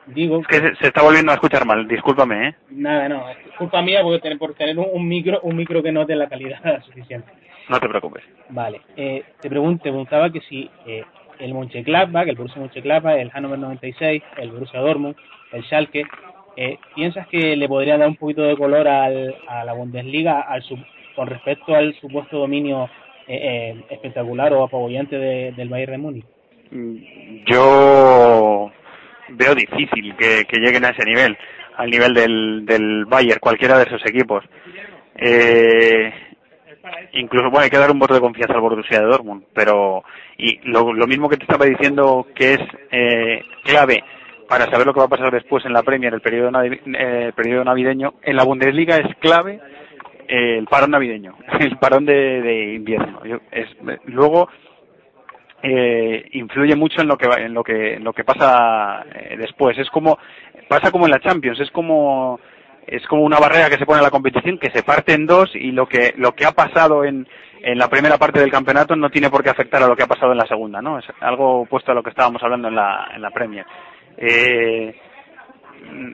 digo es que se, se, está volviendo a escuchar mal discúlpame ¿eh? nada no es culpa mía porque tener, por tener un, un, micro un micro que no dé la calidad *laughs* suficiente no te preocupes vale eh, te pregunto te preguntaba que si eh, el Mönchengladbach el Borussia Mönchengladbach el Hannover 96 el Borussia Dortmund el Schalke eh, piensas que le podría dar un poquito de color al, a la Bundesliga al sub, con respecto al supuesto dominio eh, espectacular o apabullante de, del Bayern de Múnich yo veo difícil que, que, lleguen a ese nivel, al nivel del, del Bayern, cualquiera de esos equipos. Eh, incluso, bueno, hay que dar un voto de confianza al Borussia de Dortmund, pero y lo, lo mismo que te estaba diciendo que es eh, clave para saber lo que va a pasar después en la Premier, el periodo, navi eh, periodo navideño, en la Bundesliga es clave el parón navideño, *laughs* el parón de, de invierno. Es, luego, eh, influye mucho en lo que en lo que en lo que pasa eh, después. Es como pasa como en la Champions es como es como una barrera que se pone a la competición que se parte en dos y lo que lo que ha pasado en en la primera parte del campeonato no tiene por qué afectar a lo que ha pasado en la segunda no es algo opuesto a lo que estábamos hablando en la en la Premier. Eh,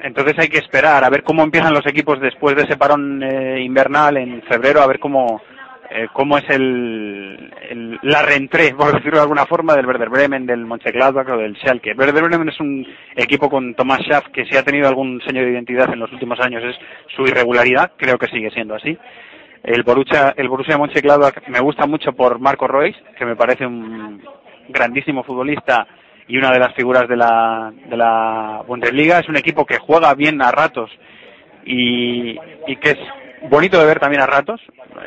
entonces hay que esperar a ver cómo empiezan los equipos después de ese parón eh, invernal en febrero a ver cómo eh, cómo es el, el, la reentré, *laughs* por decirlo de alguna forma, del Werder Bremen, del Mönchengladbach o del Schalke. Werder Bremen es un equipo con Tomás Schaff que si ha tenido algún sello de identidad en los últimos años es su irregularidad, creo que sigue siendo así. El Borussia, el Borussia Mönchengladbach me gusta mucho por Marco Reus, que me parece un grandísimo futbolista y una de las figuras de la, de la Bundesliga. Es un equipo que juega bien a ratos y, y que es bonito de ver también a ratos.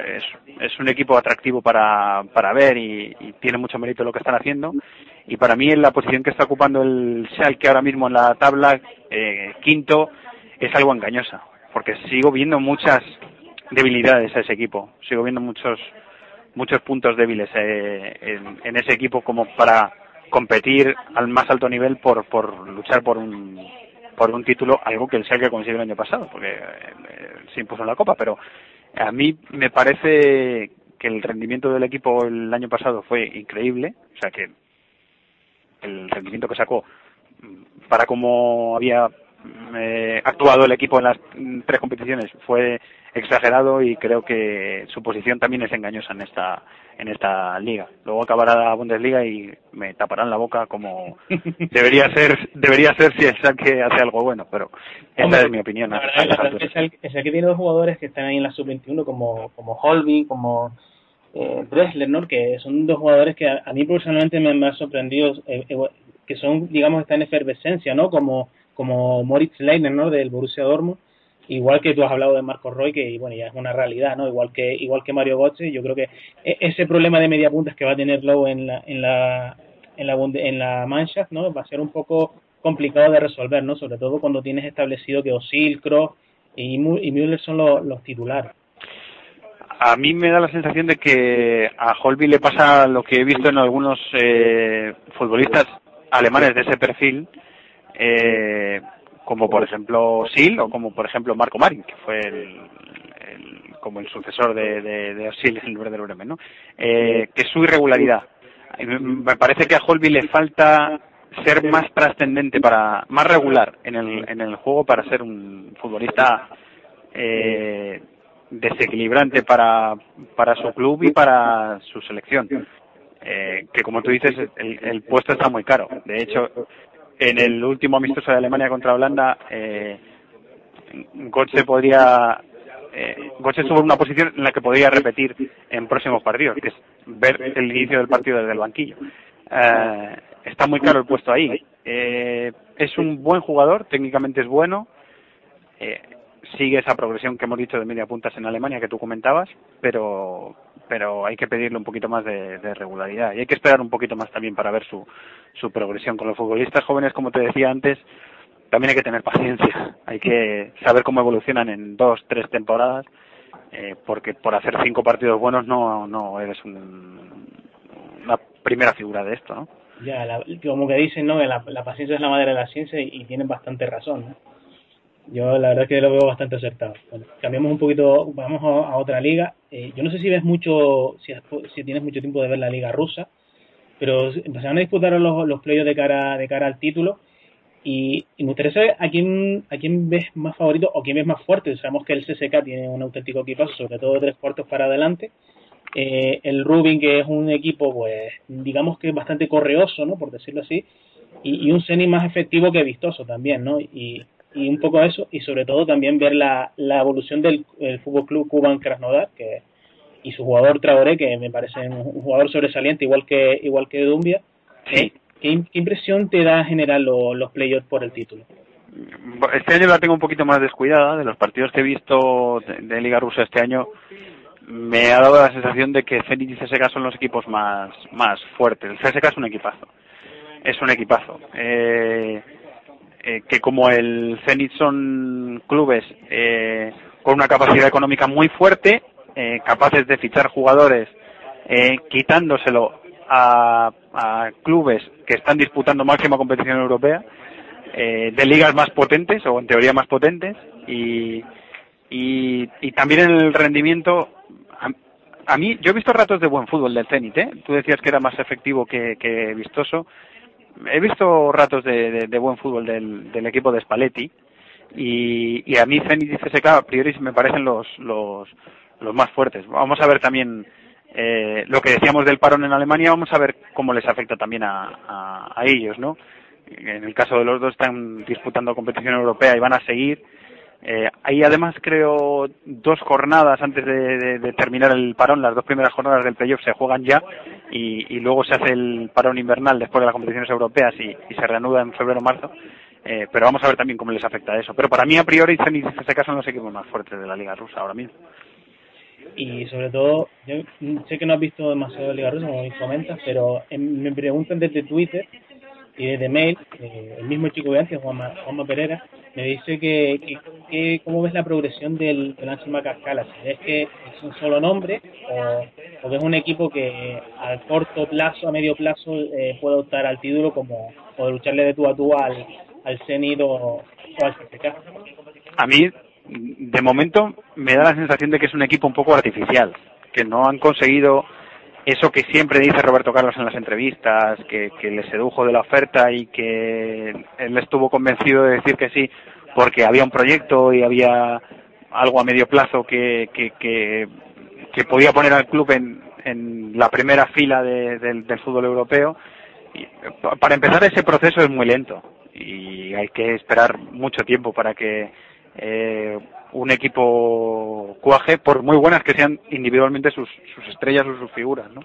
Es, es un equipo atractivo para, para ver y, y, tiene mucho mérito lo que están haciendo. Y para mí, en la posición que está ocupando el Schalke ahora mismo en la tabla, eh, quinto, es algo engañosa. Porque sigo viendo muchas debilidades a ese equipo. Sigo viendo muchos muchos puntos débiles eh, en, en ese equipo como para competir al más alto nivel por, por luchar por un por un título, algo que el Schalke consiguió el año pasado, porque eh, se impuso en la Copa, pero a mí me parece que el rendimiento del equipo el año pasado fue increíble, o sea que el rendimiento que sacó para cómo había eh, actuado el equipo en las tres competiciones fue exagerado y creo que su posición también es engañosa en esta en esta liga. Luego acabará la Bundesliga y me taparán la boca como *laughs* debería ser debería ser si el Schalke hace algo bueno, pero esa Hombre, es mi opinión. La verdad, la verdad es, el, es el que tiene dos jugadores que están ahí en la sub-21 como como Holby, como eh, Dressler, ¿no? que son dos jugadores que a, a mí personalmente me, me han sorprendido, eh, eh, que son, digamos, están en efervescencia, ¿no? Como, como Moritz Leiner, ¿no? Del Borussia Dortmund, igual que tú has hablado de Marcos Roy, que bueno, ya es una realidad, ¿no? Igual que igual que Mario Götze, yo creo que ese problema de media punta que va a tener Lowe en la en la en la en la Mannschaft, ¿no? Va a ser un poco complicado de resolver, ¿no? Sobre todo cuando tienes establecido que Osil, Kroos y, y Müller son los, los titulares a mí me da la sensación de que a Holby le pasa lo que he visto en algunos eh, futbolistas alemanes de ese perfil, eh, como por ejemplo Sil o como por ejemplo Marco Marin, que fue el, como el sucesor de, de, de Sil en el Werder Bremen, ¿no? Eh, que su irregularidad. Me parece que a Holby le falta ser más trascendente para más regular en el en el juego para ser un futbolista eh, desequilibrante para, para su club y para su selección. Eh, que como tú dices, el, el, puesto está muy caro. De hecho, en el último amistoso de Alemania contra Holanda, eh, Götze podría eh, estuvo en una posición en la que podría repetir en próximos partidos, que es ver el inicio del partido desde el banquillo. Eh, está muy claro el puesto ahí. Eh, es un buen jugador, técnicamente es bueno. Eh, sigue esa progresión que hemos dicho de media puntas en Alemania que tú comentabas, pero pero hay que pedirle un poquito más de, regularidad y hay que esperar un poquito más también para ver su, su progresión. Con los futbolistas jóvenes, como te decía antes, también hay que tener paciencia, *laughs* hay que saber cómo evolucionan en dos, tres temporadas, eh, porque por hacer cinco partidos buenos no, no eres una primera figura de esto, ¿no? Ya, como que dicen, ¿no? La, la paciencia es la madre de la ciencia y, tienen bastante razón. Yo la verdad que lo veo bastante acertado. Bueno, cambiamos un poquito, vamos a, otra liga. Eh, yo no sé si ves mucho, si, si, tienes mucho tiempo de ver la liga rusa, pero empezaron a disputar los, los de cara, de cara al título y, me gustaría saber a quién, a quién ves más favorito o quién ves más fuerte. Sabemos que el CSK tiene un auténtico equipazo, sobre todo de tres cuartos para adelante. Eh, el Rubin, que es un equipo, pues, digamos que bastante correoso, ¿no? Por decirlo así. Y, un Zenit más efectivo que vistoso también, ¿no? Y, y un poco eso. Y sobre todo también ver la, la evolución del Fútbol Club Cuban Krasnodar, que y su jugador Traoré, que me parece un, jugador sobresaliente, igual que igual que Dumbia. Sí. ¿Qué, impresión te da general los playoffs por el título? Este año la tengo un poquito más descuidada. De los partidos que he visto de, Liga Rusa este año, me ha dado la sensación de que Zenit y CSK son los equipos más, más fuertes. El CSK es un equipazo. Es un equipazo. Eh, eh, que como el Zenit son clubes eh, con una capacidad económica muy fuerte, capaces de fichar jugadores quitándoselo a, clubes que están disputando máxima competición europea, eh, de ligas más potentes o en teoría más potentes y, y, también en el rendimiento. A, mí, yo he visto ratos de buen fútbol del Zenit, ¿eh? Tú decías que era más efectivo que, vistoso. He visto ratos de, buen fútbol del, del, equipo de Spalletti y, y a mí Zenit y CSK a priori me parecen los, los, los más fuertes. Vamos a ver también eh, lo que decíamos del parón en Alemania, vamos a ver cómo les afecta también a, a, ellos, ¿no? En el caso de los dos están disputando competición europea y van a seguir. Eh, hay además, creo, dos jornadas antes de, terminar el parón. Las dos primeras jornadas del playoff se juegan ya y, luego se hace el parón invernal después de las competiciones europeas y, se reanuda en febrero-marzo. Eh, pero vamos a ver también cómo les afecta eso. Pero para mí, a priori, Zenit y CSKA son los equipos más fuertes de la Liga Rusa ahora mismo y sobre todo, yo sé que no has visto demasiado Liga Rusa, como me comentas, pero me preguntan desde Twitter y desde mail, eh, el mismo chico de antes, Juanma, Juanma Pereira, me dice que, que, cómo ves la progresión del, del Macascala, si ves que es un solo nombre o, o es un equipo que a corto plazo, a medio plazo, eh, puede optar al título como o lucharle de tú a tú al, al CENID o, al CCK. A mí de momento me da la sensación de que es un equipo un poco artificial, que no han conseguido eso que siempre dice Roberto Carlos en las entrevistas, que, le sedujo de la oferta y que él estuvo convencido de decir que sí porque había un proyecto y había algo a medio plazo que, que, podía poner al club en, en la primera fila del fútbol europeo. Y para empezar ese proceso es muy lento y hay que esperar mucho tiempo para que eh, un equipo cuaje, por muy buenas que sean individualmente sus, sus estrellas o sus figuras, ¿no?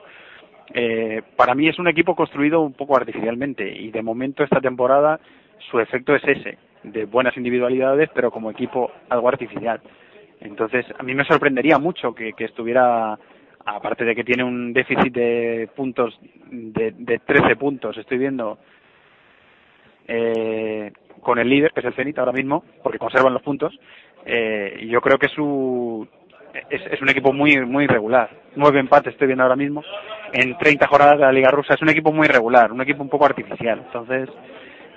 Eh, para mí es un equipo construido un poco artificialmente y de momento esta temporada su efecto es ese, de buenas individualidades, pero como equipo algo artificial. Entonces, a mí me sorprendería mucho que, estuviera, aparte de que tiene un déficit de puntos de, de 13 puntos, estoy viendo eh, con el líder, que es el Zenit ahora mismo, porque conservan los puntos. Eh, yo creo que su, es, es, un equipo muy muy regular. Nueve empates estoy viendo ahora mismo en 30 jornadas de la Liga Rusa. Es un equipo muy regular, un equipo un poco artificial. Entonces,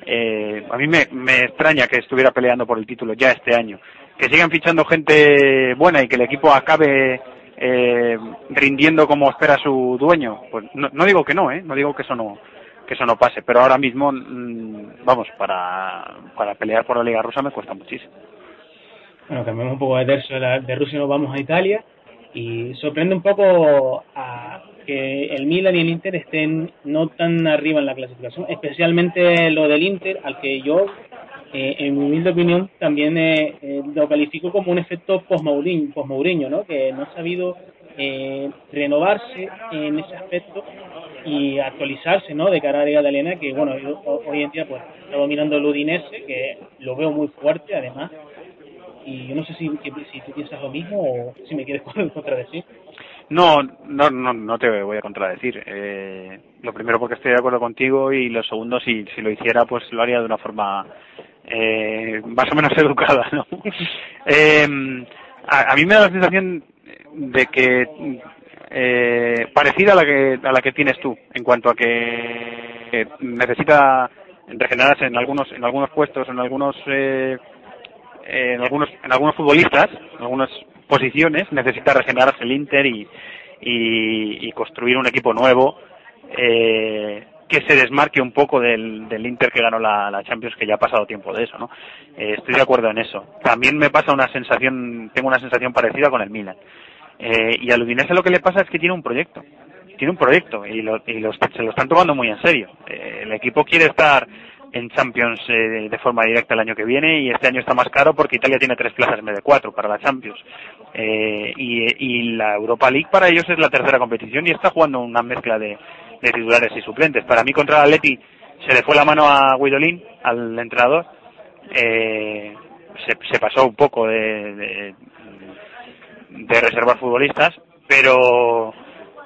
eh, a mí me, me extraña que estuviera peleando por el título ya este año. Que sigan fichando gente buena y que el equipo acabe eh, rindiendo como espera su dueño. Pues no, no digo que no, ¿eh? No digo que eso no, que eso no pase. Pero ahora mismo, mm, vamos, para, para pelear por la Liga Rusa me cuesta muchísimo. Bueno, cambiamos un poco de tercio de, Rusia, nos vamos a Italia y sorprende un poco a que el Milan y el Inter estén no tan arriba en la clasificación, especialmente lo del Inter, al que yo eh, en mi humilde opinión, también eh, eh, lo califico como un efecto post-Mourinho, ¿no? que no ha sabido renovarse en ese aspecto y actualizarse ¿no? de cara a la Liga Italiana, que bueno, hoy en día pues está dominando el Udinese, que lo veo muy fuerte además, y yo no sé si, si tú piensas lo mismo o si me quieres *laughs* contradecir. No, no, no, no te voy a contradecir. Eh, lo primero porque estoy de acuerdo contigo y lo segundo, si, si lo hiciera, pues lo haría de una forma eh, más o menos *laughs* educada, ¿no? *laughs* eh, a, mí me da la sensación de que eh, parecida a la que a la que tienes tú en cuanto a que necesita regenerarse en algunos en algunos puestos, en algunos eh, en algunos en algunos futbolistas, en algunas posiciones, necesita regenerarse el Inter y, y, construir un equipo nuevo eh, que se desmarque un poco del, del Inter que ganó la, Champions, que ya ha pasado tiempo de eso, ¿no? Eh, estoy de acuerdo en eso. También me pasa una sensación, tengo una sensación parecida con el Milan. Eh, y Udinese lo que le pasa es que tiene un proyecto. Tiene un proyecto y, lo, y se lo están tomando muy en serio. Eh, el equipo quiere estar en Champions eh, de forma directa el año que viene y este año está más caro porque Italia tiene tres plazas en vez de cuatro para la Champions eh, y, la Europa League para ellos es la tercera competición y está jugando una mezcla de, titulares y suplentes. Para mí contra el Atleti se le fue la mano a Guidolín, al entrenador, eh, se, pasó un poco de, de reservar futbolistas, pero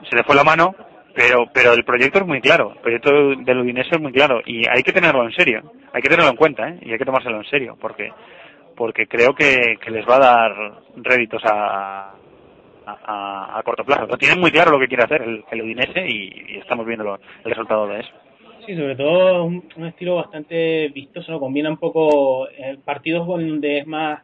se le fue la mano pero pero el proyecto es muy claro, el proyecto del Udinese es muy claro y hay que tenerlo en serio, hay que tenerlo en cuenta ¿eh? y hay que tomárselo en serio porque porque creo que, les va a dar réditos a, a, corto plazo. Lo tienen muy claro lo que quiere hacer el, el Udinese y, estamos viendo el resultado de eso. Sí, sobre todo un, estilo bastante vistoso, combina un poco eh, partidos donde es más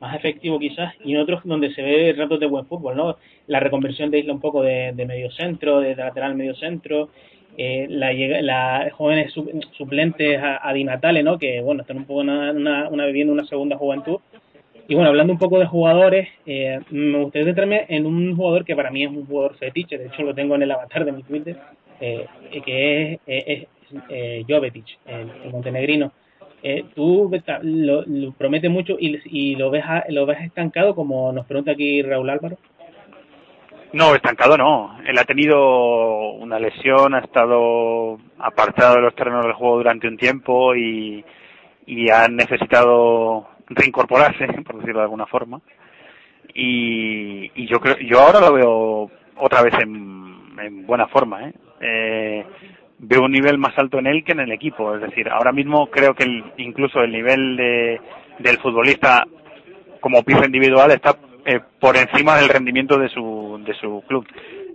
más efectivo quizás, y en otros donde se ve ratos de buen fútbol, ¿no? La reconversión de Isla un poco de, medio centro, de lateral medio centro, eh, la, la jóvenes suplentes a, Di Natale, ¿no? Que, bueno, están un poco una, una, viviendo una segunda juventud. Y bueno, hablando un poco de jugadores, eh, me gustaría centrarme en un jugador que para mí es un jugador fetiche, de hecho lo tengo en el avatar de mi Twitter, eh, que es, es, es Jovetic, el montenegrino. Eh, tú lo, lo, promete mucho y, y lo ves lo ves estancado como nos pregunta aquí Raúl Álvaro. No estancado no. Él ha tenido una lesión ha estado apartado de los terrenos del juego durante un tiempo y, y ha necesitado reincorporarse *laughs* por decirlo de alguna forma. Y, y yo creo yo ahora lo veo otra vez en, en buena forma ¿eh? eh veo un nivel más alto en él que en el equipo. Es decir, ahora mismo creo que incluso el nivel de, del futbolista como pieza individual está eh, por encima del rendimiento de su, de su club.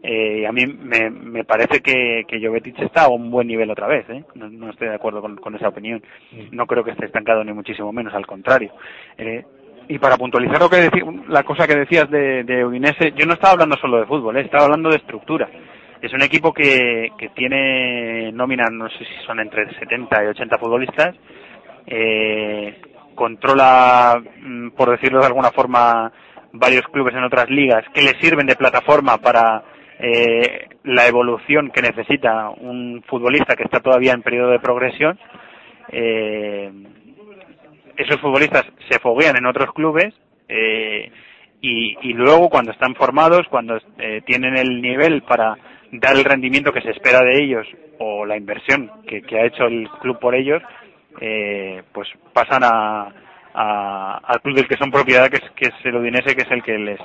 Eh, a mí me, me parece que, que Jovetic está a un buen nivel otra vez. ¿eh? No, estoy de acuerdo con, esa opinión. No creo que esté estancado ni muchísimo menos, al contrario. Eh, y para puntualizar lo que la cosa que decías de, de yo no estaba hablando solo de fútbol, ¿eh? estaba hablando de estructura. Es un equipo que, que tiene nómina, no sé si son entre 70 y 80 futbolistas, eh, controla, mm, por decirlo de alguna forma, varios clubes en otras ligas que le sirven de plataforma para eh, la evolución que necesita un futbolista que está todavía en periodo de progresión. Eh, esos futbolistas se foguean en otros clubes eh, y, y, luego cuando están formados, cuando eh, tienen el nivel para dar el rendimiento que se espera de ellos o la inversión que, ha hecho el club por ellos, eh, pues pasan a, al club del que son propiedad, que es, que es el Udinese, que es el que les,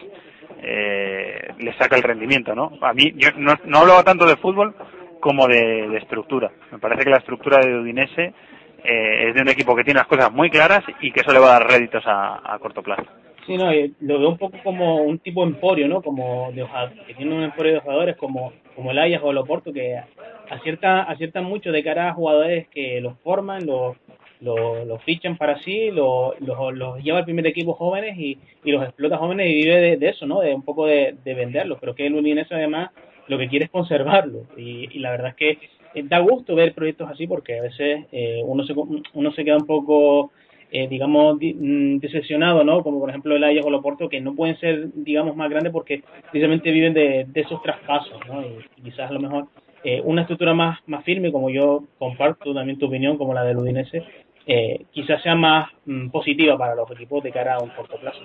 eh, les saca el rendimiento, ¿no? A mí, yo no, no hablaba tanto de fútbol como de, estructura. Me parece que la estructura de Udinese eh, es de un equipo que tiene las cosas muy claras y que eso le va a dar réditos a corto plazo. Sí, no, lo veo un poco como un tipo emporio, ¿no? Como de que tiene un emporio de jugadores como, como el Ajax o el Oporto, que acierta, aciertan mucho de cara a jugadores que los forman, los, los, fichan para sí, los, los, lleva al primer equipo jóvenes y, y los explota jóvenes y vive de, eso, ¿no? De un poco de, de venderlos. Pero que el Udinese además lo que quiere es conservarlo. Y, y la verdad es que eh, da gusto ver proyectos así porque a veces eh, uno, se, uno se queda un poco eh, digamos, mm, decepcionado, ¿no? Como por ejemplo el Ajax o el Oporto, que no pueden ser, digamos, más grandes porque precisamente viven de, esos traspasos, ¿no? Y, quizás a lo mejor eh, una estructura más, más firme, como yo comparto también tu opinión, como la del Udinese, eh, quizás sea más mm, positiva para los equipos de cara a un corto plazo.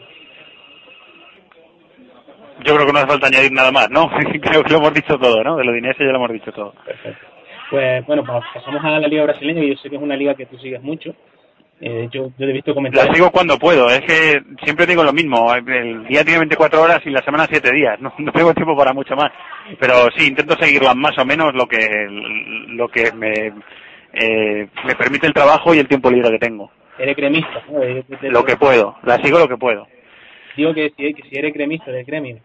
Yo creo que no hace falta añadir nada más, ¿no? *laughs* creo que lo hemos dicho todo, ¿no? De lo ya lo hemos dicho todo. Perfecto. Pues bueno, pues pasamos a la liga brasileña, que yo sé que es una liga que tú sigues mucho. Eh, yo, yo he visto comentarios. La sigo cuando puedo, es que siempre digo lo mismo, el día tiene 24 horas y la semana 7 días, *laughs* no, no tengo tiempo para mucho más. Pero sí, intento seguirlas más o menos lo que, lo que me, eh, me permite el trabajo y el tiempo libre que tengo. Eres cremista, ¿no? Lo que puedo, la sigo lo que puedo. Digo que si, que si eres cremista del gremio.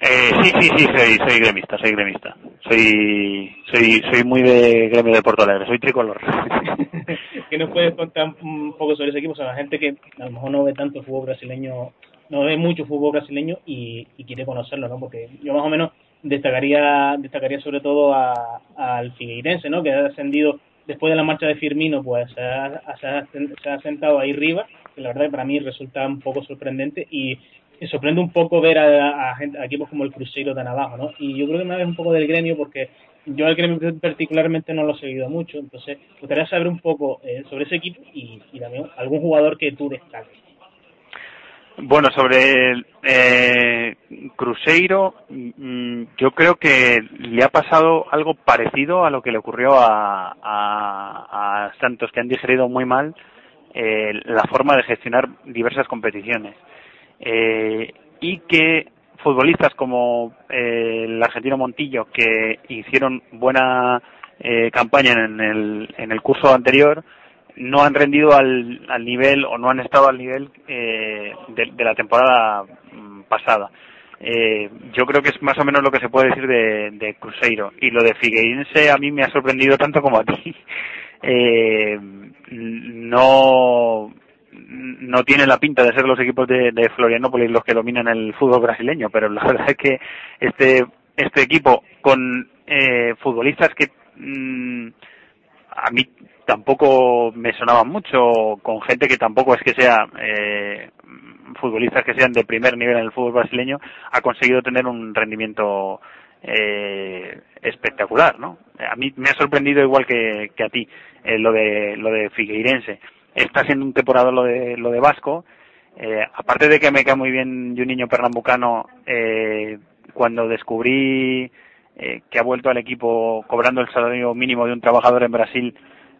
Eh, sí, sí, sí, soy, soy gremista, soy gremista. Soy, soy, soy muy de gremio de Porto Alegre, soy tricolor. *laughs* ¿Qué nos puedes contar un poco sobre ese equipo? O sea, la gente que a lo mejor no ve tanto fútbol brasileño, no ve mucho fútbol brasileño y, y quiere conocerlo, ¿no? Porque yo más o menos destacaría, destacaría sobre todo a, al Figueirense, ¿no? Que ha ascendido después de la marcha de Firmino, pues se ha, se ha, sentado ahí arriba, que la verdad para mí resulta un poco sorprendente y sorprende un poco ver a, a, equipos como el Cruzeiro tan abajo, ¿no? Y yo creo que me vez un poco del gremio porque yo el gremio particularmente no lo he seguido mucho, entonces me gustaría saber un poco eh, sobre ese equipo y, y, también algún jugador que tú destaques. Bueno, sobre eh, Cruzeiro, mm, yo creo que le ha pasado algo parecido a lo que le ocurrió a, a, a Santos, que han digerido muy mal eh, la forma de gestionar diversas competiciones. Eh, y que futbolistas como eh, el argentino Montillo, que hicieron buena eh, campaña en el, en el curso anterior, no han rendido al, al nivel o no han estado al nivel eh, de, la temporada mm, pasada. Eh, yo creo que es más o menos lo que se puede decir de, de Cruzeiro. Y lo de Figueirense a mí me ha sorprendido tanto como a ti. *laughs* Eh, no no tiene la pinta de ser los equipos de, de Florianópolis los que dominan el fútbol brasileño, pero la *laughs* verdad es que este este equipo con eh, futbolistas que mmm, a mí tampoco me sonaban mucho, con gente que tampoco es que sea eh, futbolistas que sean de primer nivel en el fútbol brasileño, ha conseguido tener un rendimiento eh, espectacular, ¿no? A mí me ha sorprendido igual que, que a ti eh, lo de lo de Figueirense. Está siendo un temporada lo de lo de Vasco. Eh, aparte de que me cae muy bien un niño pernambucano, eh, cuando descubrí eh, que ha vuelto al equipo cobrando el salario mínimo de un trabajador en Brasil,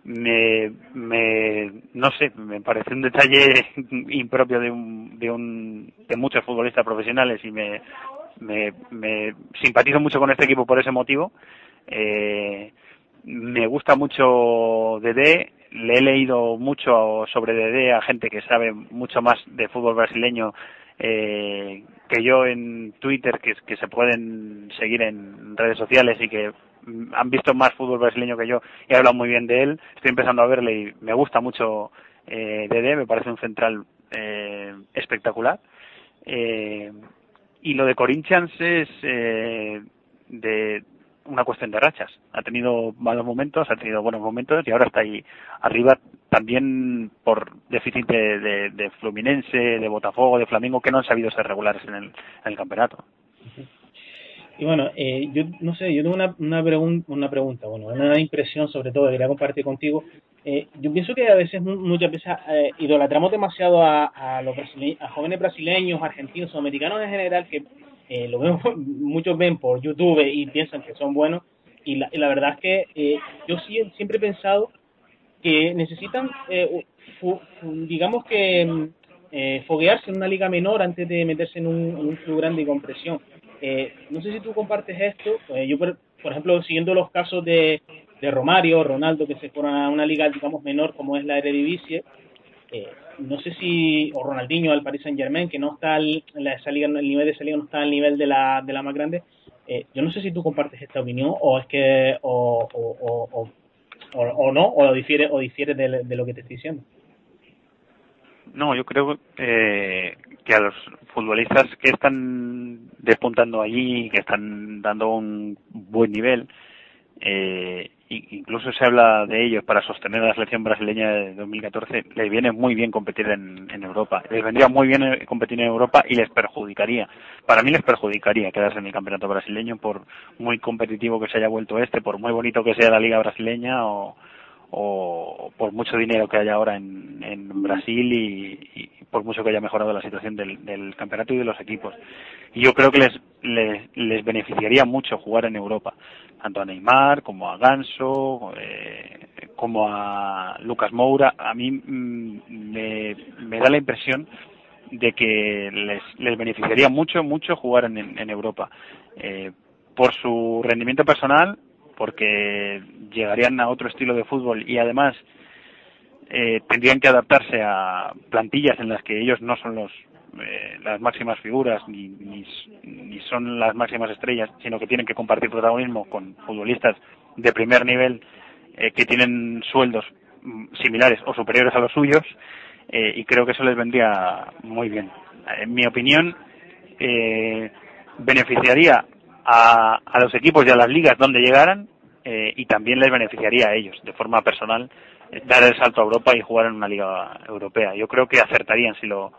me, me no sé, me parece un detalle *laughs* impropio de un, de un de muchos futbolistas profesionales y me, me, me simpatizo mucho con este equipo por ese motivo. Eh, me gusta mucho Dede, le he leído mucho sobre Dede a gente que sabe mucho más de fútbol brasileño eh, que yo en Twitter, que, se pueden seguir en redes sociales y que han visto más fútbol brasileño que yo y he hablado muy bien de él. Estoy empezando a verle y me gusta mucho eh, Dede, me parece un central eh, espectacular. Eh, y lo de Corinthians es eh, de una cuestión de rachas. Ha tenido malos momentos, ha tenido buenos momentos y ahora está ahí arriba también por déficit de, Fluminense, de Botafogo, de Flamengo, que no han sabido ser regulares en el, campeonato. Y bueno, eh, yo no sé, yo tengo una, una, pregun una pregunta, bueno, una impresión sobre todo, que quería compartir contigo. Eh, yo pienso que a veces, muchas veces, eh, idolatramos demasiado a, a los jóvenes brasileños, argentinos, americanos en general, que eh, lo vemos, muchos ven por YouTube y piensan que son buenos, y la, y la verdad es que eh, yo sí, siempre he pensado que necesitan, eh, fu, digamos que, eh, foguearse en una liga menor antes de meterse en un, en club grande y con presión eh, no sé si tú compartes esto. Eh, yo, por, por, ejemplo, siguiendo los casos de, de Romario, Ronaldo, que se fueron a una liga, digamos, menor como es la Eredivisie, eh, no sé si, o Ronaldinho al Paris Saint Germain, que no está al, la, el nivel de esa liga no está al nivel de la, de la más grande. Eh, yo no sé si tú compartes esta opinión o es que, o, o, o, o, no, o difiere, o difiere de, de lo que te estoy diciendo. No, yo creo eh, que a los futbolistas que están despuntando allí, que están dando un buen nivel, eh, incluso se habla de ellos para sostener la selección brasileña de 2014, les viene muy bien competir en, en Europa. Les vendría muy bien eh, competir en Europa y les perjudicaría. Para mí les perjudicaría quedarse en el campeonato brasileño por muy competitivo que se haya vuelto este, por muy bonito que sea la liga brasileña o, o por mucho dinero que haya ahora en, en Brasil y, por mucho que haya mejorado la situación del, campeonato y de los equipos. Y yo creo que les, les, beneficiaría mucho jugar en Europa, tanto a Neymar como a Ganso, eh, como a Lucas Moura. A mí mm, me, me da la impresión de que les, les beneficiaría mucho, mucho jugar en, en Europa. Eh, por su rendimiento personal, porque llegarían a otro estilo de fútbol y además eh, tendrían que adaptarse a plantillas en las que ellos no son los eh, las máximas figuras ni, ni, son las máximas estrellas, sino que tienen que compartir protagonismo con futbolistas de primer nivel eh, que tienen sueldos mm, similares o superiores a los suyos y creo que eso les vendría muy bien. En mi opinión, beneficiaría a, a los equipos y a las ligas donde llegaran y también les beneficiaría a ellos de forma personal dar el salto a Europa y jugar en una liga europea. Yo creo que acertarían si lo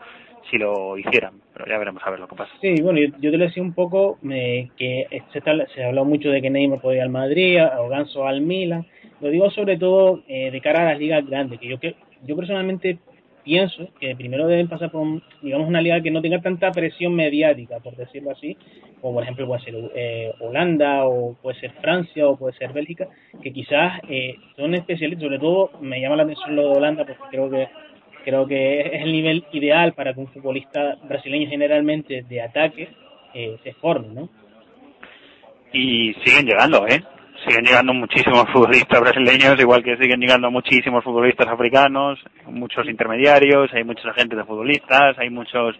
si lo hicieran, pero ya veremos a ver lo que pasa. Sí, bueno, yo, te lo decía un poco que se, se ha hablado mucho de que Neymar podía ir al Madrid, o Ganso al Milan. Lo digo sobre todo eh, de cara a las ligas grandes, que yo que yo personalmente pienso que primero deben pasar por, digamos, una liga que no tenga tanta presión mediática, por decirlo así, como por ejemplo puede ser eh, Holanda o puede ser Francia o puede ser Bélgica, que quizás eh, son especialistas, sobre todo me llama la atención lo de Holanda porque creo que creo que es el nivel ideal para que un futbolista brasileño generalmente de ataque eh, se forme, ¿no? Y siguen llegando, ¿eh? Siguen llegando muchísimos futbolistas brasileños, igual que siguen llegando muchísimos futbolistas africanos, muchos intermediarios, hay muchos agentes de futbolistas, hay muchos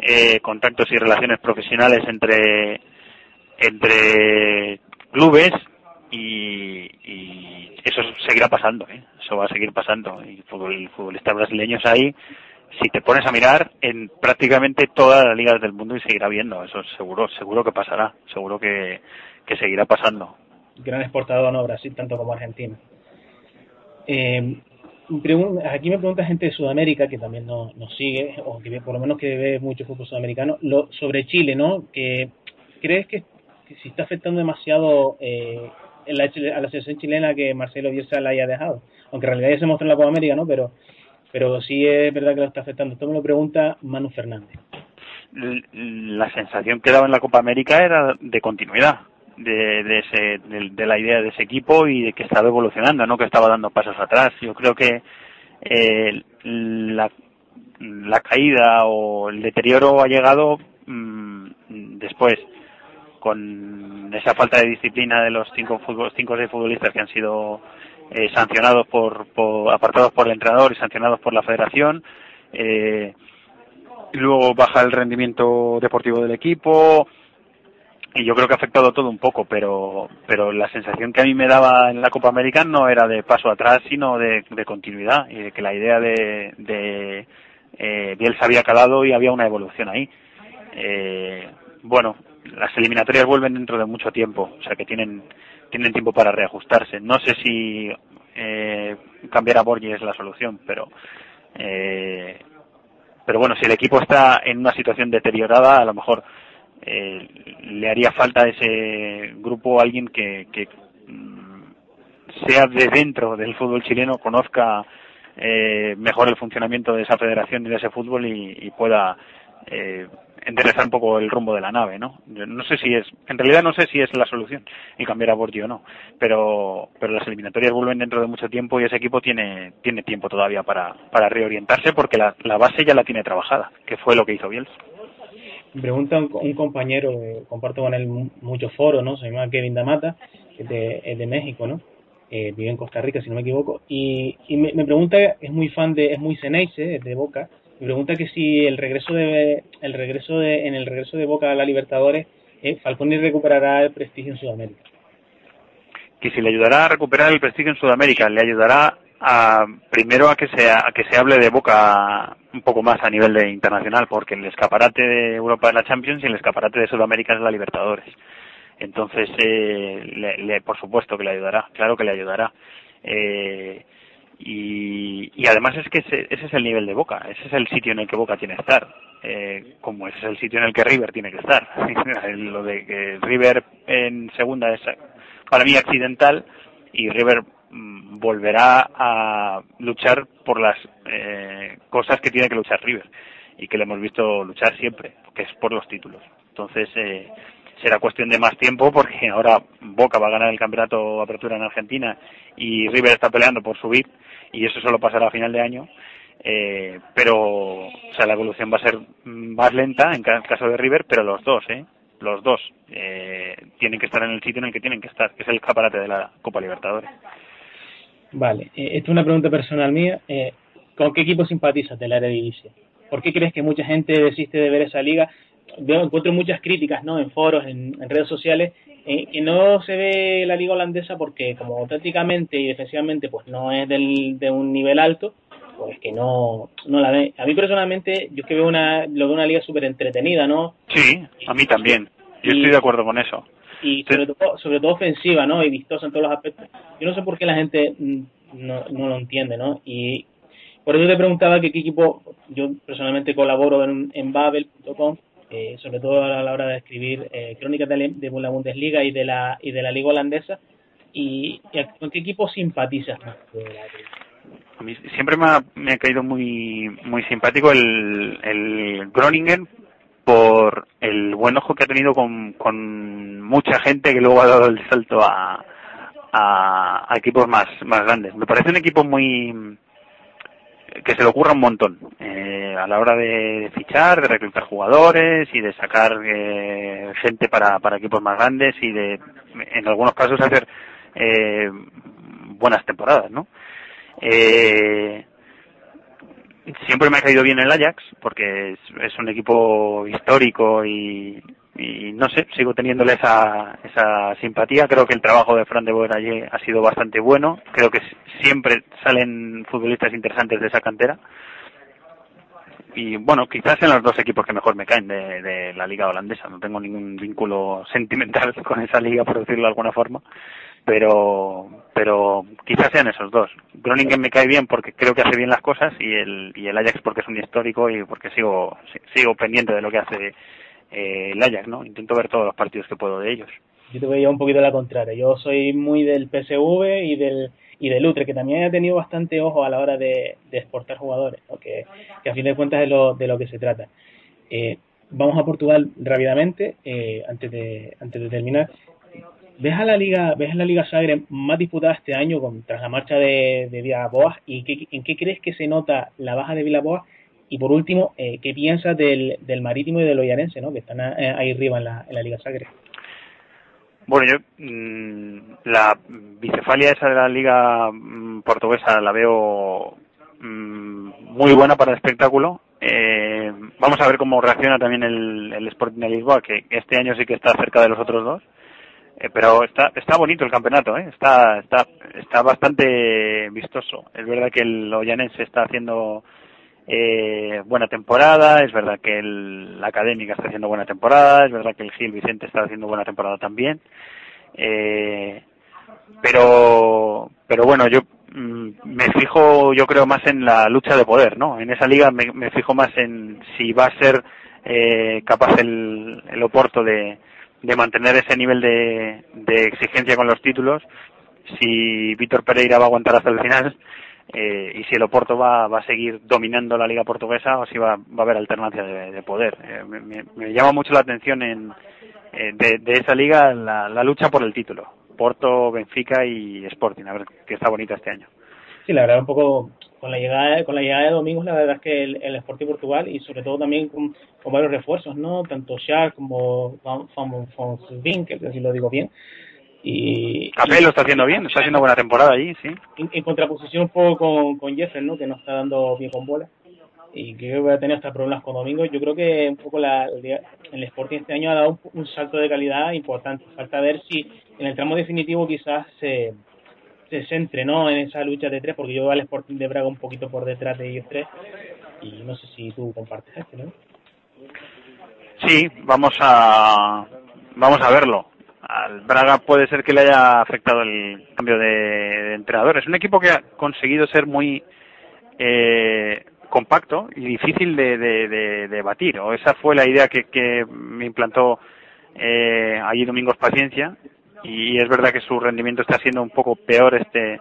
eh, contactos y relaciones profesionales entre entre clubes y, eso seguirá pasando, ¿eh? eso va a seguir pasando. Y futbolistas brasileños ahí, si te pones a mirar, en prácticamente todas las ligas del mundo y seguirá viendo, eso seguro, seguro que pasará, seguro que, que seguirá pasando gran exportador, ¿no? Brasil tanto como Argentina. Eh, aquí me pregunta gente de Sudamérica que también nos, sigue, o que por lo menos que ve mucho fútbol sudamericano, lo, sobre Chile, ¿no? Que ¿Crees que, si está afectando demasiado eh, a la selección chilena que Marcelo Bielsa la haya dejado? Aunque en realidad ya se mostró en la Copa América, ¿no? Pero, pero sí es verdad que lo está afectando. Esto me lo pregunta Manu Fernández. La sensación que daba en la Copa América era de continuidad de, de, ese, de, la idea de ese equipo y de que estaba evolucionando, no que estaba dando pasos atrás. Yo creo que eh, la, la caída o el deterioro ha llegado mm, después con esa falta de disciplina de los cinco, cinco o seis futbolistas que han sido eh, sancionados por, por, apartados por el entrenador y sancionados por la federación. Eh, luego baja el rendimiento deportivo del equipo, y yo creo que ha afectado todo un poco, pero, pero la sensación que a mí me daba en la Copa América no era de paso atrás, sino de, continuidad, y de que la idea de, de eh, Bielsa había calado y había una evolución ahí. Eh, bueno, las eliminatorias vuelven dentro de mucho tiempo, o sea que tienen, tienen tiempo para reajustarse. No sé si eh, cambiar a Borgi es la solución, pero eh, pero bueno, si el equipo está en una situación deteriorada, a lo mejor eh, le haría falta a ese grupo alguien que, que mm, sea de dentro del fútbol chileno, conozca eh, mejor el funcionamiento de esa federación y de ese fútbol y, pueda eh, enderezar un poco el rumbo de la nave, ¿no? no sé si es, en realidad no sé si es la solución y cambiar a Borgi o no, pero, pero las eliminatorias vuelven dentro de mucho tiempo y ese equipo tiene, tiene tiempo todavía para, para reorientarse porque la, la base ya la tiene trabajada, que fue lo que hizo Bielsa pregunta un, compañero, comparto con él mucho foro, ¿no? Se llama Kevin Damata, que es de, México, ¿no? Eh, vive en Costa Rica, si no me equivoco, y, me, pregunta, es muy fan de, es muy Ceneice, de Boca, me pregunta que si el regreso de, el regreso de, en el regreso de Boca a la Libertadores, eh, Falconi recuperará el prestigio en Sudamérica. Que si le ayudará a recuperar el prestigio en Sudamérica, le ayudará a, primero a que se a que se hable de Boca un poco más a nivel de internacional porque el escaparate de Europa es la Champions y el escaparate de Sudamérica es la Libertadores. Entonces eh, le, por supuesto que le ayudará claro que le ayudará. Eh, y, y además es que ese, ese, es el nivel de Boca ese es el sitio en el que Boca tiene que estar. Eh, como ese es el sitio en el que River tiene que estar. *laughs* Lo de que River en segunda es para mí accidental y River volverá a luchar por las eh, cosas que tiene que luchar River y que le hemos visto luchar siempre, que es por los títulos. Entonces, eh, será cuestión de más tiempo porque ahora Boca va a ganar el campeonato Apertura en Argentina y River está peleando por subir y eso solo pasará a final de año. Eh, pero, o sea, la evolución va a ser más lenta en caso de River, pero los dos, ¿eh? Los dos eh, tienen que estar en el sitio en el que tienen que estar, que es el escaparate de la Copa Libertadores. Vale, eh, esta es una pregunta personal mía. Eh, ¿Con qué equipo simpatizas del área división? ¿Por qué crees que mucha gente desiste de ver esa liga? Veo, encuentro muchas críticas ¿no? en foros, en, redes sociales, eh, que no se ve la liga holandesa porque como tácticamente y defensivamente pues no es del, de un nivel alto, pues que no, no la ve. A mí personalmente, yo es que veo una, lo veo una liga súper entretenida, ¿no? Sí, a mí también. Yo estoy de acuerdo con eso. Y sobre, todo, sobre todo ofensiva, ¿no? Y vistosa en todos los aspectos. Yo no sé por qué la gente no, no lo entiende, ¿no? Y por eso te preguntaba que qué equipo, yo personalmente colaboro en, en Babel.com, eh, sobre todo a la hora de escribir eh, crónicas de, de, la Bundesliga y de la y de la liga holandesa. ¿Y, con qué equipo simpatizas más? Siempre me ha, me ha caído muy muy simpático el, el Groningen por el buen ojo que ha tenido con, con mucha gente que luego ha dado el salto a, a, equipos más, más grandes. Me parece un equipo muy que se le ocurra un montón eh, a la hora de fichar, de reclutar jugadores y de sacar eh, gente para, para equipos más grandes y de, en algunos casos, hacer eh, buenas temporadas, ¿no? Eh, siempre me ha caído bien el Ajax porque es, un equipo histórico y, no sé, sigo teniéndole esa, esa simpatía. Creo que el trabajo de Fran de Boer allí ha sido bastante bueno. Creo que siempre salen futbolistas interesantes de esa cantera. Y bueno, quizás en los dos equipos que mejor me caen de la liga holandesa. No tengo ningún vínculo sentimental *laughs* con esa liga, por decirlo de alguna forma pero pero quizás sean esos dos. Groningen me cae bien porque creo que hace bien las cosas y el y el Ajax porque es un histórico y porque sigo sigo pendiente de lo que hace eh, el Ajax, ¿no? Intento ver todos los partidos que puedo de ellos. Yo te voy a un poquito a la contraria. Yo soy muy del PSV y del y del Utre, que también ha tenido bastante ojo a la hora de, exportar jugadores, que, a fin de cuentas es lo, de lo que se trata. Eh, vamos a Portugal rápidamente, eh, antes, de, antes de terminar. ¿Ves a la liga, ves a la liga Sagre más disputada este año con, tras la marcha de, de Villaboas y qué, en qué crees que se nota la baja de Villaboas y por último eh, qué piensas del, del Marítimo y del Ollarense, ¿no? que están eh, ahí arriba en la, en la liga Sagre? Bueno, yo mm, la bicefalia esa de la liga mm, portuguesa la veo mm, muy buena para el espectáculo. Eh, vamos a ver cómo reacciona también el, el Sporting de Lisboa, que este año sí que está cerca de los otros dos. Eh, pero está está bonito el campeonato, ¿eh? está está está bastante vistoso. Es verdad que el Ollanense está haciendo eh, buena temporada, es verdad que el, la Académica está haciendo buena temporada, es verdad que el Gil Vicente está haciendo buena temporada también. Eh, pero pero bueno, yo mm, me fijo yo creo más en la lucha de poder, ¿no? En esa liga me, fijo más en si va a ser eh, capaz el, el Oporto de de mantener ese nivel de, de exigencia con los títulos, si Víctor Pereira va a aguantar hasta el final eh, y si el Oporto va, va a seguir dominando la liga portuguesa o si va, va a haber alternancia de, poder. Eh, me, llama mucho la atención en, eh, de, de, esa liga la, la, lucha por el título. Porto, Benfica y Sporting, a ver que está bonita este año. Sí, la verdad un poco con la llegada con la llegada de Domingos la verdad es que el, el Sporting Portugal y sobre todo también con, con varios refuerzos no tanto Shaq como Van, Van, que si lo digo bien. Y Capel lo está haciendo bien está haciendo buena temporada allí sí. En, contraposición un poco con, con Jeffrey no que no está dando bien con bola. Y que va a tener hasta problemas con Domingos yo creo que un poco la, el Sporting este año ha dado un, un salto de calidad importante. Falta ver si en el tramo definitivo quizás se se centre ¿no? en esa lucha de tres, porque yo veo al Sporting de Braga un poquito por detrás de ellos tres, y no sé si tú compartes esto, ¿no? Sí, vamos a, vamos a verlo. Al Braga puede ser que le haya afectado el cambio de, entrenador. Es un equipo que ha conseguido ser muy eh, compacto y difícil de, de, de, batir. O esa fue la idea que, que me implantó eh, allí Domingos Paciencia y es verdad que su rendimiento está siendo un poco peor este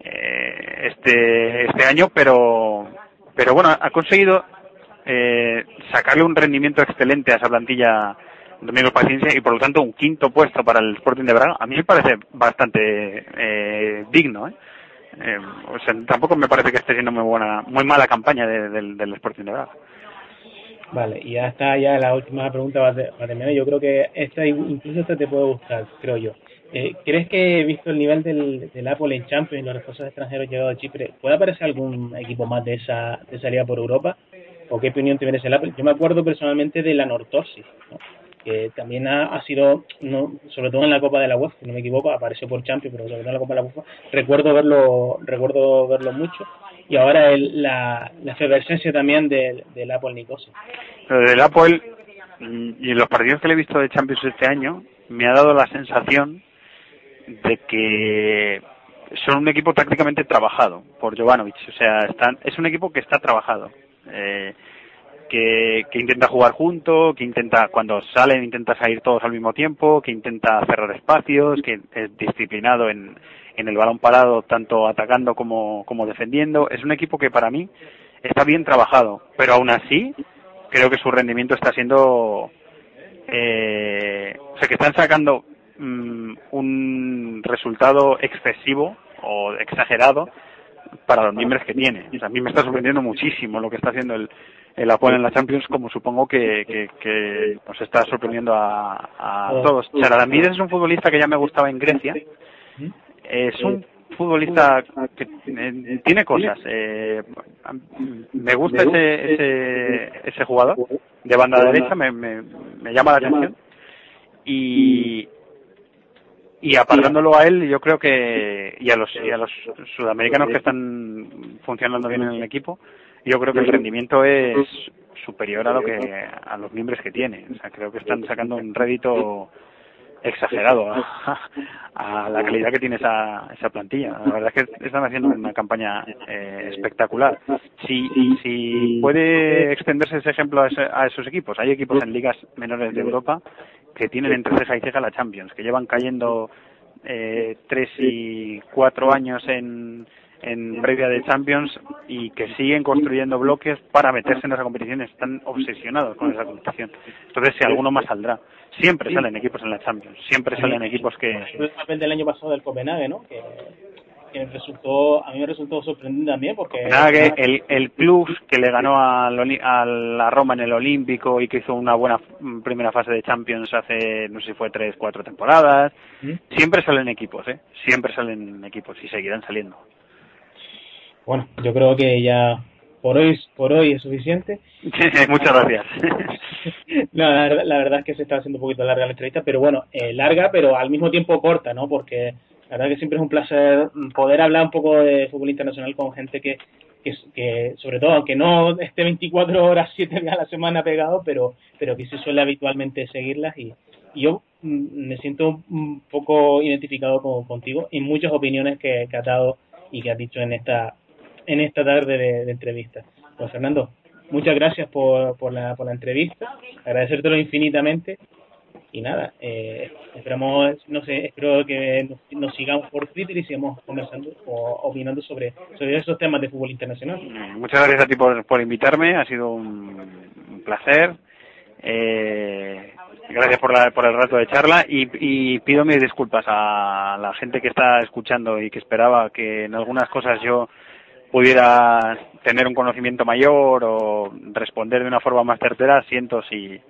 eh, este este año, pero pero bueno, ha conseguido eh, sacarle un rendimiento excelente a esa plantilla Domingo Paciencia y por lo tanto un quinto puesto para el Sporting de Braga a mí me parece bastante eh, digno ¿eh? Eh, o sea, tampoco me parece que esté siendo muy buena muy mala campaña del Sporting de Braga Vale, y ya está ya la última pregunta va a Yo creo que esta incluso esta te puede gustar, creo yo. Eh, ¿Crees que, visto el nivel del, del Apple en Champions y los refuerzos extranjeros llegados a Chipre, puede aparecer algún equipo más de esa, de esa liga por Europa? ¿O qué opinión te merece el Apple? Yo me acuerdo personalmente de la Nortosis, que también ha, sido, no, sobre todo en la Copa de la UEFA, si no me equivoco, apareció por Champions, pero sobre todo en la Copa de la UEFA, recuerdo verlo, recuerdo verlo mucho. Y ahora el, la, la efervescencia también del, del Apple Nicosia. Del Apple, y en los partidos que le he visto de Champions este año, me ha dado la sensación de que son un equipo tácticamente trabajado por Jovanovic. O sea, están, es un equipo que está trabajado. Eh, que, que, intenta jugar junto, que intenta, cuando salen, intenta salir todos al mismo tiempo, que intenta cerrar espacios, que es disciplinado en, en el balón parado, tanto atacando como, como defendiendo. Es un equipo que para mí está bien trabajado, pero aún así creo que su rendimiento está siendo. Eh, o sea, que están sacando Mm, un resultado excesivo o exagerado para los miembros que tiene. a mí me está sorprendiendo muchísimo lo que está haciendo el, el en la Champions, como supongo que, que, nos está sorprendiendo a, a todos. Charadamides es un futbolista que ya me gustaba en Grecia. Es un futbolista que tiene cosas. Eh, me gusta ese, ese, ese jugador de banda derecha, me, me, me llama la atención. Y, y apartándolo a él, yo creo que, y a los, y a los sudamericanos que están funcionando bien en el equipo, yo creo que el rendimiento es superior a lo que, a los miembros que tiene. O sea, creo que están sacando un rédito exagerado a, la calidad que tiene esa, esa plantilla. La verdad es que están haciendo una campaña eh, espectacular. Si, si puede extenderse ese ejemplo a, a, esos equipos, hay equipos en ligas menores de Europa que tienen entre ceja y ceja la Champions, que llevan cayendo eh, tres y cuatro años en, en previa de Champions y que siguen construyendo bloques para meterse en esa competición. Están obsesionados con esa competición. Entonces, si alguno más saldrá. Siempre salen equipos en la Champions. Siempre salen equipos que... El del año pasado del Copenhague, ¿no? Que que resultó, a mí me resultó sorprendente también porque... Nada que el, el club que le ganó a, a la Roma en el Olímpico y que hizo una buena primera fase de Champions hace, no sé si fue tres, cuatro temporadas, ¿Mm? siempre salen equipos, ¿eh? Siempre salen equipos y seguirán saliendo. Bueno, yo creo que ya por hoy por hoy es suficiente. *laughs* Muchas gracias. *laughs* no, la verdad, es que se está haciendo un poquito larga la entrevista, pero bueno, eh, larga, pero al mismo tiempo corta, ¿no? Porque la verdad que siempre es un placer poder hablar un poco de fútbol internacional con gente que, que, sobre todo, aunque no esté 24 horas, 7 días a la semana pegado, pero, pero que se suele habitualmente seguirlas y, yo mm, me siento un poco identificado con, contigo en muchas opiniones que, que has dado y que has dicho en esta en esta tarde de, de entrevista. Pues Fernando, muchas gracias por, por, la, por la entrevista, agradecértelo infinitamente y nada, eh, esperamos, no sé, espero que nos, sigamos por Twitter y sigamos conversando o opinando sobre, sobre esos temas de fútbol internacional. Muchas gracias a ti por, invitarme, ha sido un, placer. Eh, gracias por, la, por el rato de charla y, y pido mis disculpas a la gente que está escuchando y que esperaba que en algunas cosas yo pudiera tener un conocimiento mayor o responder de una forma más certera. Siento si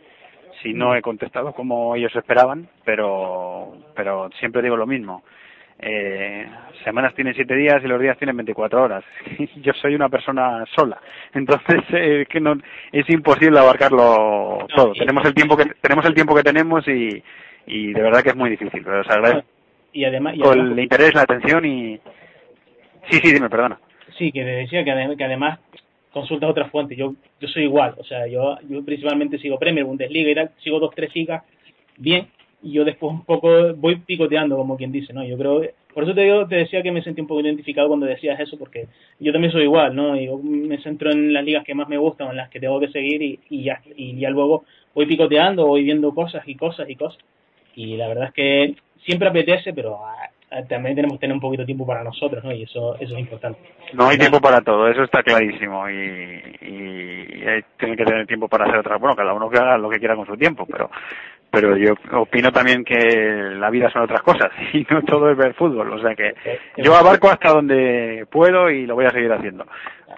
si no he contestado como ellos esperaban, pero, pero siempre digo lo mismo. Eh, semanas tienen siete días y los días tienen 24 horas. *laughs* Yo soy una persona sola, entonces *laughs* eh, que no es imposible abarcarlo todo. tenemos el tiempo que tenemos el tiempo que tenemos y, y de verdad que es muy difícil. Pero os agradezco y además, el interés, la atención y sí, sí, dime, perdona. Sí, que decía que, que además consultas otras fuentes. Yo yo soy igual, o sea, yo, yo principalmente sigo Premier, Bundesliga y tal, sigo dos, tres ligas bien, y yo después un poco voy picoteando, como quien dice, ¿no? Yo creo, por eso te, digo, te decía que me sentí un poco identificado cuando decías eso, porque yo también soy igual, ¿no? Yo me centro en las ligas que más me gustan, en las que tengo que seguir y, y ya, y ya luego voy picoteando, voy viendo cosas y cosas y cosas. Y la verdad es que siempre apetece, pero ah, también tenemos que tener un poquito de tiempo para nosotros, ¿no? Y eso, eso es importante. No hay tiempo para todo, eso está clarísimo. Y, y, tienen que tener tiempo para hacer otra. Bueno, cada uno que haga lo que quiera con su tiempo, pero pero yo opino también que la vida son otras cosas *laughs* y no todo es ver fútbol. O sea que yo abarco hasta donde puedo y lo voy a seguir haciendo.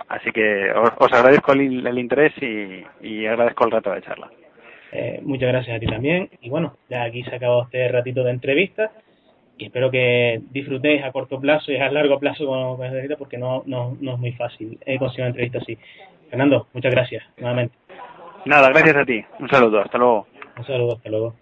Así que os, agradezco el, interés y, agradezco el rato de charla. Eh, muchas gracias a ti también. Y bueno, ya aquí se acabado este ratito de entrevista y espero que disfrutéis a corto plazo y a largo plazo con, la entrevista porque no, no, no es muy fácil eh, conseguir una entrevista así. Fernando, muchas gracias nuevamente. Nada, gracias a ti. Un saludo, hasta luego. Un saludo, hasta luego.